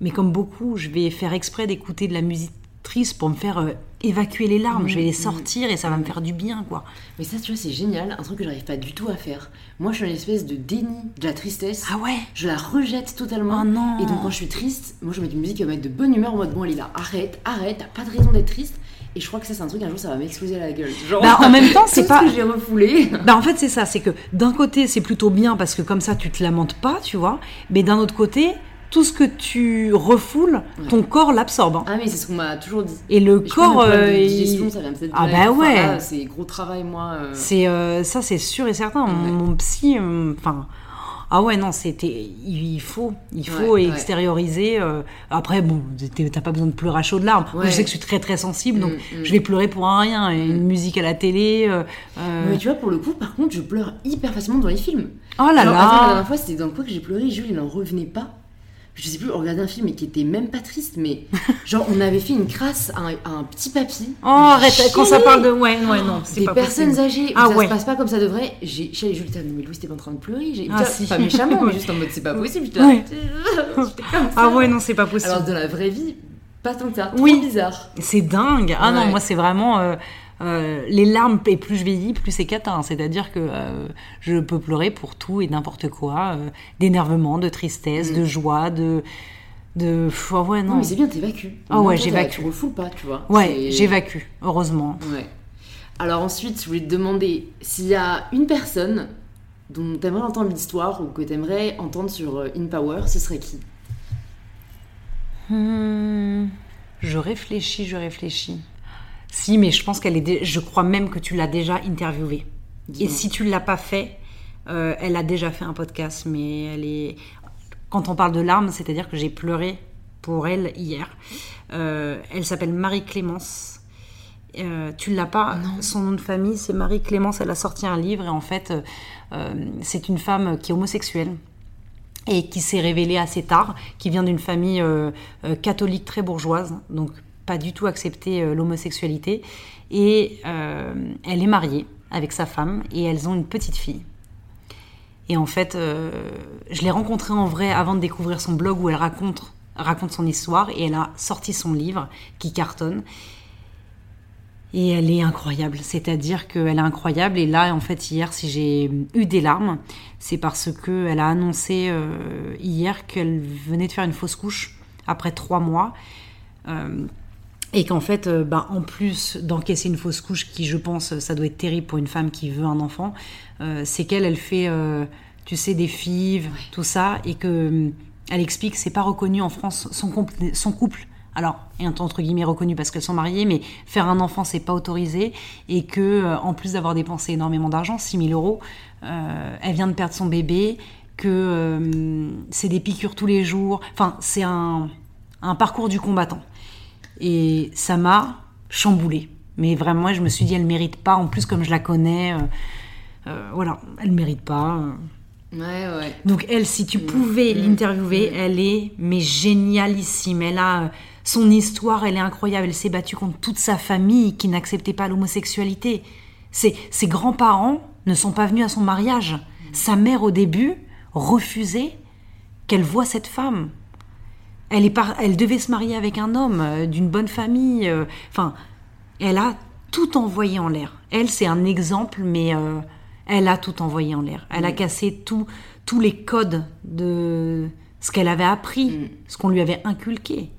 mais comme beaucoup, je vais faire exprès d'écouter de la musique triste pour me faire euh, évacuer les larmes. Je vais les sortir et ça va me faire du bien, quoi. Mais ça, tu vois, c'est génial, un truc que j'arrive pas du tout à faire. Moi, je suis une espèce de déni de la tristesse. Ah ouais Je la rejette totalement. Oh non. Et donc, quand je suis triste, moi, je mets une musique qui va me mettre de bonne humeur en mode bon, là, arrête, arrête, t'as pas de raison d'être triste. Et je crois que ça, c'est un truc, un jour, ça va m'exploser à la gueule. Genre, Bah, en même temps, c'est ce pas- que j'ai refoulé. Bah en fait c'est ça, c'est que d'un côté c'est plutôt bien parce que comme ça tu te lamentes pas, tu vois, mais d'un autre côté tout ce que tu refoules, ton corps l'absorbe. hein. Ah, mais c'est ce qu'on m'a toujours dit. Et le Et corps, de euh, digestion, il- ça vient peut-être de Ah bah. Enfin, ouais. c'est gros travail, moi. euh, c'est euh, ça c'est sûr et certain. Mon, mon psy, enfin. ah ouais, non, c'était. Il faut, il faut Ouais, extérioriser. après, bon, t'as pas besoin de pleurer à chaudes larmes. Moi, Ouais. je sais que je suis très très sensible, donc Mm, mm. je vais pleurer pour un rien. Et Une musique à la télé. Mais tu vois, pour le coup, par contre, je pleure hyper facilement dans les films. Oh là Genre, là. la dernière fois, c'était dans quoi que j'ai pleuré, Jules, il n'en revenait pas. Je sais plus, on regardait un film et qui était même pas triste, mais genre, on avait fait une crasse à un, à un petit papy. Oh, arrête, quand ça parle de. Ouais, ouais, non, c'est Des pas personnes possible. âgées, Ah ça ouais. se passe pas comme ça devrait. J'ai chez Jules, mais Louis, t'es pas en train de pleurer. J'ai Ah, si. pas méchamment, mais juste en mode, c'est pas possible. Ouais. comme ça. Ah ouais, non, c'est pas possible. Alors, dans la vraie vie, pas tant que ça. Trop Oui. bizarre. C'est dingue. Ah non, moi c'est vraiment euh, euh, les larmes et plus je vieillis, plus c'est cata. hein. C'est-à-dire que euh, je peux pleurer pour tout et n'importe quoi, euh, d'énervement, de tristesse, de joie, de de ah ouais non. Non, mais c'est bien, t'évacues. Ah moins, ouais, j'évacue. Tu refoules pas, tu vois. ouais, j'évacue. Heureusement. Ouais. Alors ensuite, je voulais te demander s'il y a une personne dont t'aimerais entendre l'histoire ou que t'aimerais entendre sur In Power, ce serait qui? Hmm, je réfléchis, je réfléchis. Si, mais je pense qu'elle est. dé- Je crois même que tu l'as déjà interviewée. Et si tu ne l'as pas fait, euh, elle a déjà fait un podcast, mais elle est. Quand on parle de larmes, c'est-à-dire que j'ai pleuré pour elle hier. Euh, elle s'appelle Marie Clémence. Euh, tu l'as pas Son nom de famille, c'est Marie Clémence. Elle a sorti un livre et en fait, euh, c'est une femme qui est homosexuelle et qui s'est révélée assez tard, qui vient d'une famille catholique très bourgeoise, donc pas du tout accepté euh, l'homosexualité. Et euh, elle est mariée avec sa femme et elles ont une petite fille. Et en fait, euh, je l'ai rencontrée en vrai avant de découvrir son blog où elle raconte, raconte son histoire et elle a sorti son livre qui cartonne. Et elle est incroyable, c'est-à-dire qu'elle est incroyable. Et là, en fait, hier, si j'ai eu des larmes, c'est parce qu'elle a annoncé hier qu'elle venait de faire une fausse couche après trois mois. Et qu'en fait, euh, ben, en plus d'encaisser une fausse couche, qui je pense, ça doit être terrible pour une femme qui veut un enfant, c'est qu'elle, elle fait, tu sais, des fives, tout ça, et que elle explique que c'est pas reconnu en France son, son couple alors, entre guillemets reconnu parce qu'elles sont mariées, mais faire un enfant, c'est pas autorisé. Et que, euh, en plus d'avoir dépensé énormément d'argent, 6 000 euros, euh, elle vient de perdre son bébé, que euh, c'est des piqûres tous les jours. Enfin, c'est un, parcours du combattant. Et ça m'a chamboulé. Mais vraiment, je me suis dit, elle mérite pas. En plus, comme je la connais, voilà, elle mérite pas. Ouais, ouais. Donc elle, si tu pouvais mmh. l'interviewer, mmh. elle est mais génialissime. Elle a son histoire, elle est incroyable. Elle s'est battue contre toute sa famille qui n'acceptait pas l'homosexualité. Ses, ses grands-parents ne sont pas venus à son mariage. Sa mère, au début, refusait qu'elle voie cette femme. Elle, est elle devait se marier avec un homme euh, d'une bonne famille. Euh, enfin, elle a tout envoyé en l'air. Elle, c'est un exemple, mais euh, elle a tout envoyé en l'air. Elle a mm. cassé tous les codes de ce qu'elle avait appris, mm. ce qu'on lui avait inculqué.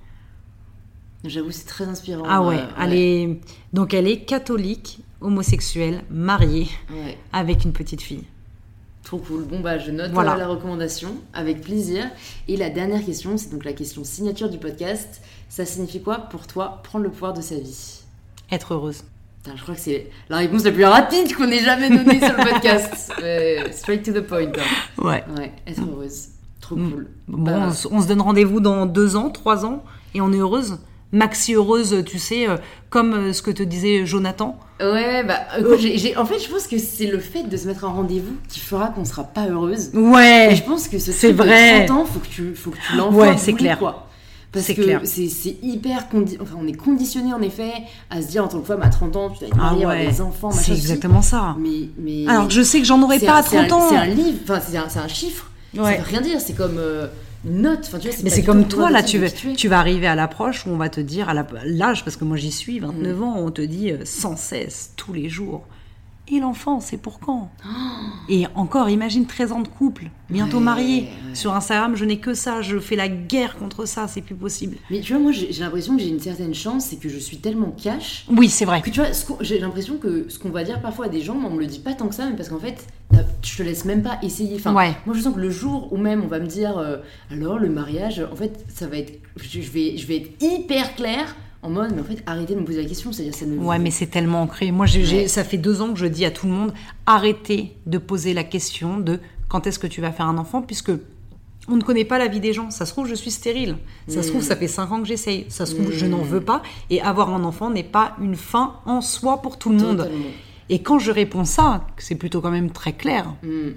J'avoue, c'est très inspirant. Ah ouais, Elle est... donc elle est catholique, homosexuelle, mariée, avec une petite fille. Trop cool. Bon bah je note voilà. la recommandation avec plaisir. Et la dernière question, c'est donc la question signature du podcast. Ça signifie quoi pour toi prendre le pouvoir de sa vie? Être heureuse. je crois que c'est la réponse la plus rapide qu'on ait jamais donnée sur le podcast. straight to the point. Hein. Ouais. Ouais, être heureuse. Trop mm. cool. Bon, bah, on, se donne rendez-vous dans deux ans, trois ans, et on est heureuse? Maxi heureuse, tu sais, euh, comme euh, ce que te disait Jonathan. Ouais, bah écoute, en fait, je pense que c'est le fait de se mettre un rendez-vous qui fera qu'on sera pas heureuse. Ouais. Et je pense que ce c'est vrai. De 30 ans, faut que tu, faut que tu l'envoies. Ouais, c'est clair. Quoi. Parce que c'est hyper condi enfin, on est conditionné en effet à se dire en tant que femme à 30 ans tu dois être mariée, ah des enfants c'est exactement ça mais, mais alors je sais que j'en aurais pas à 30 ans c'est un livre enfin c'est un, un, chiffre ouais. ça veut rien dire c'est comme euh, note. Enfin, tu vois, mais c'est comme toi, là, tu, vas, tu vas arriver à l'approche où on va te dire, à l'âge, parce que moi j'y suis, 29 mm. ans, on te dit euh, sans cesse, tous les jours, et l'enfant, c'est pour quand? Et encore, imagine 13 ans de couple, bientôt marié. Sur Instagram, je n'ai que ça, je fais la guerre contre ça, c'est plus possible. Mais tu vois, moi j'ai l'impression que j'ai une certaine chance, c'est que je suis tellement cash. Oui, c'est vrai. Que tu vois, j'ai l'impression que ce qu'on va dire parfois à des gens, on me le dit pas tant que ça, mais parce qu'en fait, je te laisse même pas essayer. Enfin, Moi je sens que le jour où même on va me dire, euh, alors le mariage, en fait, ça va être. Je vais, je vais être hyper claire en mode, mais en fait, arrêtez de me poser la question, c'est-à-dire ça ne... Ouais, mais c'est tellement ancré. Moi, j'ai, ça fait deux ans que je dis à tout le monde, arrêtez de poser la question de quand est-ce que tu vas faire un enfant, puisque on ne connaît pas la vie des gens. Ça se trouve, je suis stérile. Ça se trouve, ça fait cinq ans que j'essaye. Ça se trouve, je n'en veux pas. Et avoir un enfant n'est pas une fin en soi pour tout le monde. Et quand je réponds ça, c'est plutôt quand même très clair. Mm.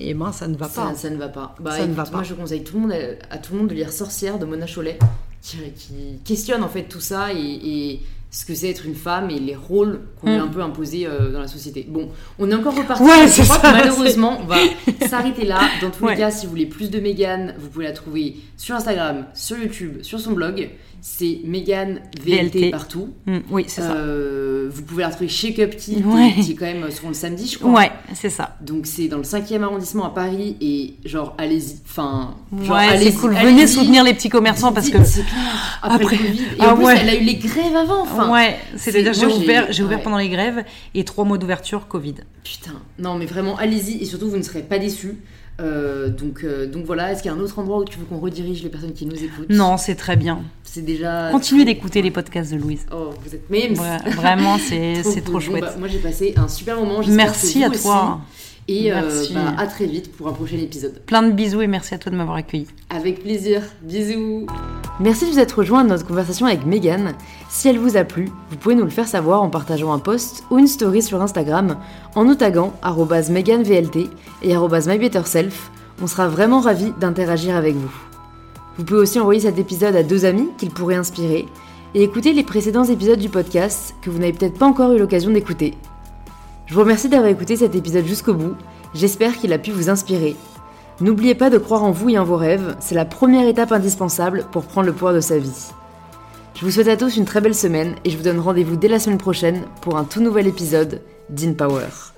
Et ben, ça ne va pas. Ça ne va pas. Bah, ça ne va pas. Moi, je conseille tout le monde à, tout le monde de lire Sorcière de Mona Chollet qui, questionne en fait tout ça et, ce que c'est être une femme et les rôles qu'on lui a mm. un peu imposés euh, dans la société. Bon, on est encore reparti. Ouais, je crois que malheureusement, on va s'arrêter là. Dans tous les cas, si vous voulez plus de Megan, vous pouvez la trouver sur Instagram, sur YouTube, sur son blog c'est Megan VLT, partout. Mm, oui, c'est ça. Euh, vous pouvez la retrouver chez Cupti, qui est quand même sur le samedi, je crois. Ouais, c'est ça. Donc c'est dans le 5e arrondissement à Paris et genre allez-y. Enfin, ouais, cool. Venez soutenir les petits commerçants parce que c'est clair. Après, le Covid. Et ah, en plus, elle a eu les grèves avant. Enfin, ouais, c'est-à-dire j'ai ouvert, j'ai ouvert pendant les grèves et trois mois d'ouverture Covid. Putain, non mais vraiment allez-y et surtout vous ne serez pas déçus. Euh, donc, euh, donc voilà, est-ce qu'il y a un autre endroit où tu veux qu'on redirige les personnes qui nous écoutent? Non, c'est très bien. C'est déjà. Continuez d'écouter les podcasts de Louise. Oh, vous êtes même. vraiment, c'est trop, chouette. Bah, moi, j'ai passé un super moment. Merci à toi. Et euh, bah, à très vite pour un prochain épisode. Plein de bisous et merci à toi de m'avoir accueilli. Avec plaisir. Bisous. Merci de vous être rejoint à notre conversation avec Megan. Si elle vous a plu, vous pouvez nous le faire savoir en partageant un post ou une story sur Instagram en nous taguant meganvlt et mybetterself. On sera vraiment ravis d'interagir avec vous. Vous pouvez aussi envoyer cet épisode à deux amis qu'il pourrait inspirer et écouter les précédents épisodes du podcast que vous n'avez peut-être pas encore eu l'occasion d'écouter. Je vous remercie d'avoir écouté cet épisode jusqu'au bout J'espère qu'il a pu vous inspirer. N'oubliez pas de croire en vous et en vos rêves, c'est la première étape indispensable pour prendre le pouvoir de sa vie. Je vous souhaite à tous une très belle semaine et je vous donne rendez-vous dès la semaine prochaine pour un tout nouvel épisode d'InPower.